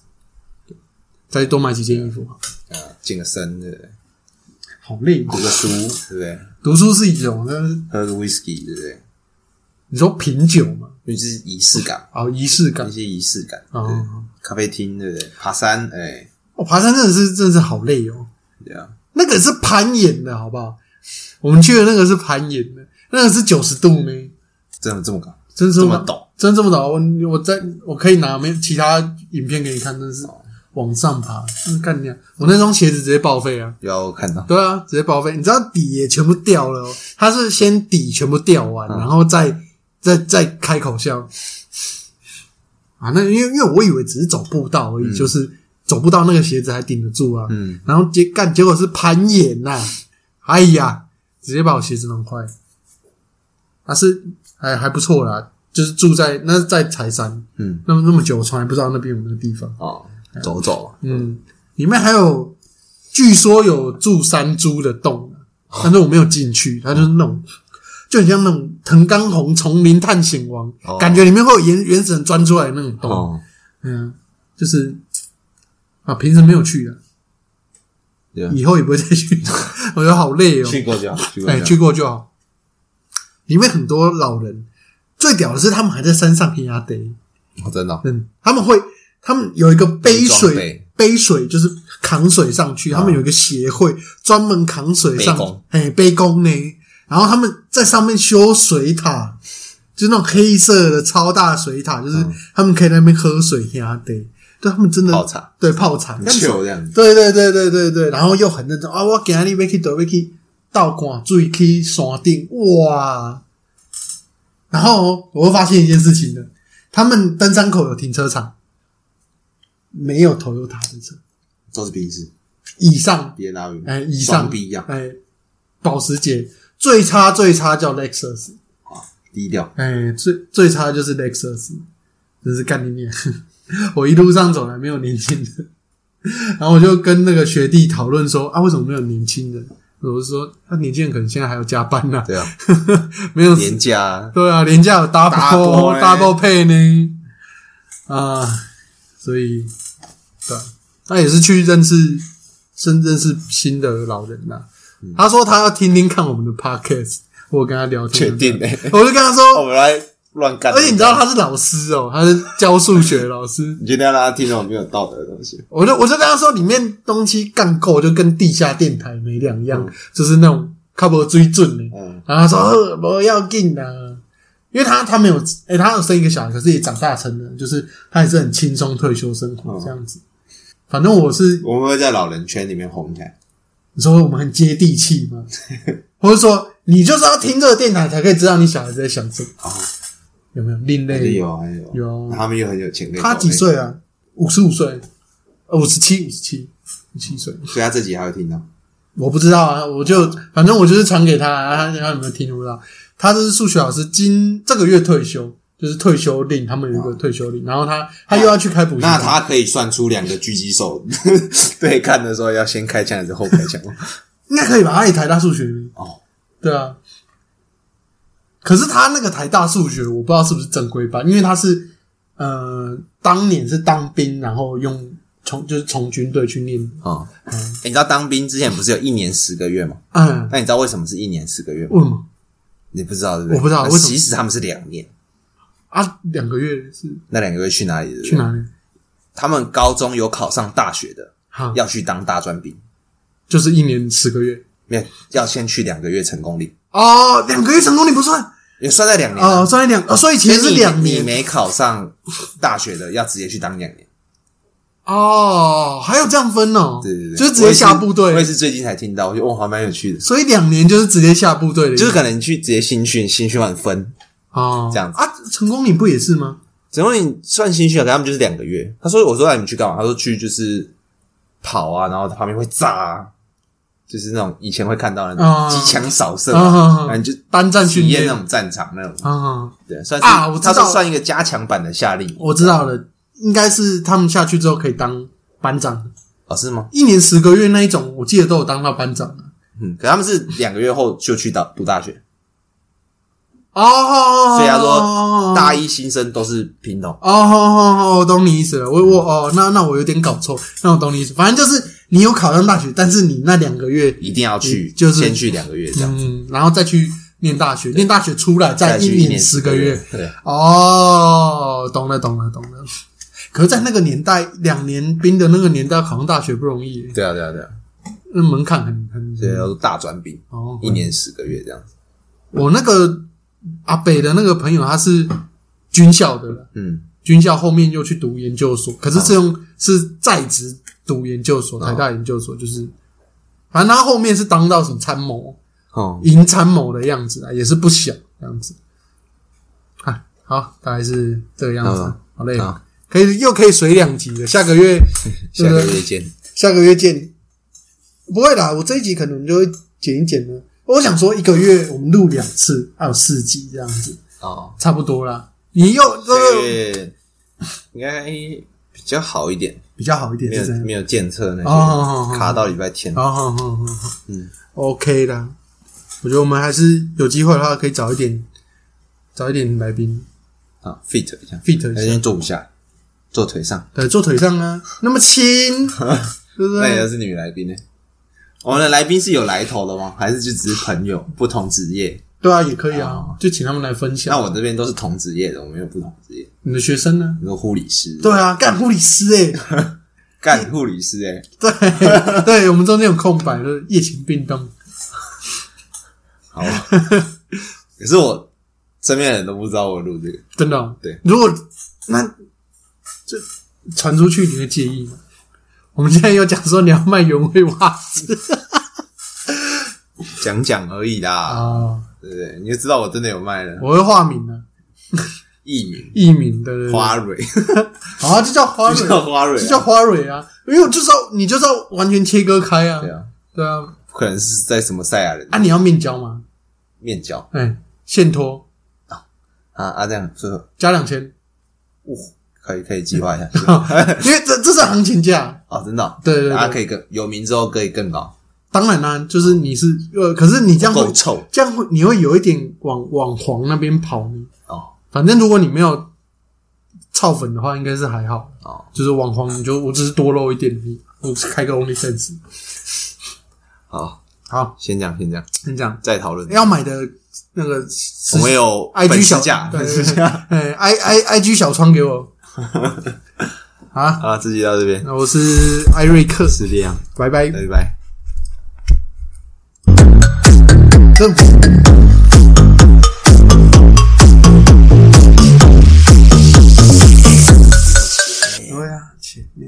Speaker 2: 再多买几件衣服，
Speaker 1: 啊，健个身对不对？
Speaker 2: 好累。
Speaker 1: 读个书对不对？
Speaker 2: 读书是一种，但是
Speaker 1: 喝个 whisky 对不对？
Speaker 2: 你说品酒嘛，
Speaker 1: 因为就是仪式感，
Speaker 2: 啊，仪式感
Speaker 1: 一些仪式感，对
Speaker 2: 哦。
Speaker 1: 咖啡厅对不对？爬山哎，
Speaker 2: 我爬山真的是真的是好累哦。
Speaker 1: 对啊，
Speaker 2: 那个是攀岩的好不好？我们去的那个是攀岩的，那个是九十度呢，
Speaker 1: 真的这么高，
Speaker 2: 真是
Speaker 1: 这么陡，
Speaker 2: 真这么陡。我我在我可以拿没其他影片给你看，真的是往上爬，嗯，干你啊！我那双鞋子直接报废啊！
Speaker 1: 有看到
Speaker 2: 对啊，直接报废。你知道底也全部掉了、哦，它是先底全部掉完，
Speaker 1: 嗯
Speaker 2: 然后再再再开口笑啊。那因为因为我以为只是走步道而已，就是走步道那个鞋子还顶得住啊。
Speaker 1: 嗯，
Speaker 2: 然后结干结果是攀岩呐、哎呀，直接把我鞋子弄坏。啊是还还不错啦，就是住在那是在柴山，
Speaker 1: 嗯，
Speaker 2: 那么那么久，我从来不知道那边有那个地方。
Speaker 1: 哦，走走，
Speaker 2: 嗯，里面还有据说有住山猪的洞啊，但是我没有进去，它就是那种。就很像那种藤冈红丛林探险王，
Speaker 1: 哦。
Speaker 2: 感觉里面会有原原始人钻出来的那种洞。
Speaker 1: 哦，
Speaker 2: 嗯，就是啊，平时没有去的，
Speaker 1: 对啊，
Speaker 2: 以后也不会再去。我觉得好累哦。
Speaker 1: 去过就好，去过
Speaker 2: 哎，
Speaker 1: 就好。
Speaker 2: 去过就好。里面很多老人，最屌的是他们还在山上黑压得，
Speaker 1: 哦，真的哦，
Speaker 2: 嗯，他们会，他们有一个背
Speaker 1: 装
Speaker 2: 水
Speaker 1: 备，
Speaker 2: 背水就是扛水上去，他们有一个协会专门扛水上哎，背弓呢，然后他们在上面修水塔，就是那种黑色的超大的水塔，就是他们可以在那边喝水压得，对。他们真的
Speaker 1: 泡茶，
Speaker 2: 对泡茶，
Speaker 1: 这样子，
Speaker 2: 对对对对对对，然后又很认真啊！我今日要去倒要去倒灌水去山顶哇！然后我会发现一件事情呢，他们登山口有停车场，没有 Toyota 的车，
Speaker 1: 都是宾士
Speaker 2: 以上。
Speaker 1: N W，
Speaker 2: 哎以上。
Speaker 1: 双 B 一样，
Speaker 2: 哎，保时捷最差最差叫 Lexus，
Speaker 1: 低调，
Speaker 2: 哎最最差就是 Lexus，真是干你娘！我一路上走来没有年轻人，然后我就跟那个学弟讨论说啊，为什么没有年轻人？我是说，他、年轻人可能现在还要加班呢、
Speaker 1: 对啊，
Speaker 2: 没有
Speaker 1: 廉价，
Speaker 2: 对啊，廉价有 double
Speaker 1: Double 欸
Speaker 2: double pay 呢。啊，所以对啊，他也是去认识，深认识新的老人呐、他说他要听听看我们的 podcast，我跟他聊天，
Speaker 1: 确定欸
Speaker 2: 我就跟他说 我，
Speaker 1: 们来乱干。
Speaker 2: 而且你知道他是老师哦，他是教数学老师，
Speaker 1: 你今天要让他听那种没有道德的东西？
Speaker 2: 我就我就跟他说，里面东西干够，就跟地下电台没两样，就是那种靠不追准的。
Speaker 1: 嗯，
Speaker 2: 然后他说：“呃，不要紧的，因为他他没有，诶、他有生一个小孩，可是也长大成了，就是他也是很轻松退休生活这样子。反正我是
Speaker 1: 我们会在老人圈里面红起来。
Speaker 2: 你说我们很接地气吗？或者说你就是要听这个电台才可以知道你小孩子在想什么？
Speaker 1: 哦，
Speaker 2: 有没有另类？
Speaker 1: 有，还有，
Speaker 2: 有
Speaker 1: 他们又很有钱。
Speaker 2: 他几？岁啊？五十五岁，呃，五十七，五十七，五十七岁。
Speaker 1: 所以他自己还会听到。
Speaker 2: 我不知道啊，我就反正我就是传给他，啊他他有没有听不到。他这是数学老师，今这个月退休，就是退休令，他们有一个退休令，然后他他又要去开补习班。
Speaker 1: 那他可以算出两个狙击手 对看的时候要先开枪还是后开枪吗？
Speaker 2: 应该可以吧？他也台大数学
Speaker 1: 哦，
Speaker 2: 对啊。可是他那个台大数学，我不知道是不是正规班，因为他是呃当年是当兵，然后用从就是从军队去念，
Speaker 1: 哦，欸你知道当兵之前不是有一年十个月吗？
Speaker 2: 嗯，
Speaker 1: 那你知道为什么是一年十个月吗？
Speaker 2: 为什么
Speaker 1: 你不知道对不对？
Speaker 2: 我不知道
Speaker 1: 那
Speaker 2: 为什么
Speaker 1: 其实他们是两年，
Speaker 2: 啊？两个月是
Speaker 1: 那两个月去哪里？对不对
Speaker 2: 去？哪里？
Speaker 1: 他们高中有考上大学的，
Speaker 2: 好，
Speaker 1: 要去当大专兵，
Speaker 2: 就是一年十个月
Speaker 1: 没有要先去两个月成功率，
Speaker 2: 哦，两个月成功率不算
Speaker 1: 也算在两年啊。
Speaker 2: 哦，算两哦，所以其实是两年
Speaker 1: 你没考上大学的，要直接去当两年。
Speaker 2: 哦，还有这样分哦，
Speaker 1: 对对对，
Speaker 2: 就是直接下部队，
Speaker 1: 我也是最近才听到，我觉得哇，还蛮有趣的。
Speaker 2: 所以两年就是直接下部队的，
Speaker 1: 就是可能去直接新训，新训完分。
Speaker 2: 哦。
Speaker 1: 这样子。
Speaker 2: 啊，成功岭不也是吗？
Speaker 1: 成功你算新训啊，可他们就是两个月。他说：“我说让你们去干嘛？”他说：“去就是跑啊，然后旁边会炸啊，就是那种以前会看到的那
Speaker 2: 哦。
Speaker 1: 种机枪扫射反正就
Speaker 2: 单战训练
Speaker 1: 那种战场那种。
Speaker 2: 啊，
Speaker 1: 对，算是
Speaker 2: 啊我知道。
Speaker 1: 他说算一个加强版的夏令。营
Speaker 2: 我知道了，应该是他们下去之后可以当班长，
Speaker 1: 哦，是吗？
Speaker 2: 一年十个月那一种，我记得都有当到班长。啊
Speaker 1: 嗯，可他们是两个月后就去到读大学，
Speaker 2: 哦，
Speaker 1: 所以他说大一新生都是平等。
Speaker 2: 哦，好好好，我懂你意思了。我我哦，那那我有点搞错，那我懂你意思。反正就是你有考上大学，但是你那两个月，
Speaker 1: 一定要去，
Speaker 2: 就是
Speaker 1: 先去两个月这样，
Speaker 2: 嗯，然后再去念大学，念大学出来再一
Speaker 1: 再去一
Speaker 2: 年十个月。。
Speaker 1: 对，
Speaker 2: 哦，懂了，懂了，懂了。可是，在那个年代，两年兵的那个年代，考上大学不容易，
Speaker 1: 对啊，对啊，对啊，
Speaker 2: 那门槛很很
Speaker 1: 所以叫做大专兵，
Speaker 2: 哦。
Speaker 1: 一年十个月这样子。
Speaker 2: 我那个阿北的那个朋友，他是军校的了，
Speaker 1: 嗯，
Speaker 2: 军校后面又去读研究所，可是这种是在职读研究所，台大研究所就是，反正他后面是当到什么参谋、
Speaker 1: 哦，
Speaker 2: 营参谋的样子啊，也是不小这样子。啊，好，大概是这个样子
Speaker 1: 嗯，
Speaker 2: 好嘞
Speaker 1: 好，
Speaker 2: 可以又可以水两集了，下个月
Speaker 1: 下个月见。
Speaker 2: 下个月见。不会啦，我这一集可能就会剪一剪了。我想说，一个月我们录两次，还有四集这样子，
Speaker 1: 哦，
Speaker 2: 差不多啦。你又这
Speaker 1: 这
Speaker 2: 个
Speaker 1: 应该比较好一点，
Speaker 2: 比较好一点，
Speaker 1: 没。有没有检测那些卡到礼拜天。
Speaker 2: 好好好好好，
Speaker 1: 嗯
Speaker 2: ，OK 的。我觉得我们还是有机会的话，可以找一点找一点来宾
Speaker 1: 啊，fit 一下
Speaker 2: ，fit 一下，
Speaker 1: 那天坐不下，坐腿上。
Speaker 2: 对，坐腿上啊，那么轻，对不对？
Speaker 1: 那也要是女来宾呢？我们的来宾是有来头的吗？还是就只是朋友，不同职业？
Speaker 2: 对啊，也可以啊
Speaker 1: 哦，
Speaker 2: 就请他们来分享。
Speaker 1: 那我这边都是同职业的，我没有不同职业。
Speaker 2: 你的学生呢？
Speaker 1: 比如说护理师，
Speaker 2: 对啊，干护理师哎，
Speaker 1: 干护理师哎，
Speaker 2: 对对，我们中间有空白，就是夜情变动。
Speaker 1: 好。可是我身边的人都不知道我录这个，
Speaker 2: 真的、哦。
Speaker 1: 对，
Speaker 2: 如果那这传出去，你会介意吗？我们现在又讲说你要卖原味袜子。
Speaker 1: 讲讲而已啦，
Speaker 2: 啊，
Speaker 1: 对不对？你就知道我真的有卖了。
Speaker 2: 我会化名的，
Speaker 1: 艺名。
Speaker 2: 艺名对对对，
Speaker 1: 花蕊，
Speaker 2: 好 啊，就叫花蕊，
Speaker 1: 就叫花蕊
Speaker 2: 叫花蕊啊，因为我就是要你就是要完全切割开啊。
Speaker 1: 对，啊，
Speaker 2: 对啊，
Speaker 1: 不可能是在什么赛亚人。
Speaker 2: 啊，你要面交吗？
Speaker 1: 面交。
Speaker 2: 哎，现脱
Speaker 1: 啊啊，这样是
Speaker 2: 加两千，
Speaker 1: 可以可以计划一下
Speaker 2: 因为这这是行情价，
Speaker 1: 哦，真的哦，
Speaker 2: 对对对
Speaker 1: 大家可以更有名之后可以更高，
Speaker 2: 当然啦，就是你是呃，可是你这样会
Speaker 1: 够臭
Speaker 2: 这样会你会有一点往往黄那边跑呢。
Speaker 1: 哦，
Speaker 2: 反正如果你没有操粉的话，应该是还好。
Speaker 1: 哦，
Speaker 2: 就是网黄，你就我只是多露一点我只开个 OnlyFans。
Speaker 1: 好，
Speaker 2: 好，
Speaker 1: 先这样，先这样，
Speaker 2: 先这样。
Speaker 1: 再讨论。
Speaker 2: 要买的那个
Speaker 1: 我们有
Speaker 2: IG 小
Speaker 1: 粉丝价，
Speaker 2: 对
Speaker 1: 粉丝价。
Speaker 2: 哎，I I I G 小窗给我。啊，
Speaker 1: 好了，这集到这边，
Speaker 2: 那我是艾瑞克，
Speaker 1: 是这样，
Speaker 2: 拜拜。
Speaker 1: 拜拜。
Speaker 2: 政府对啊，前面。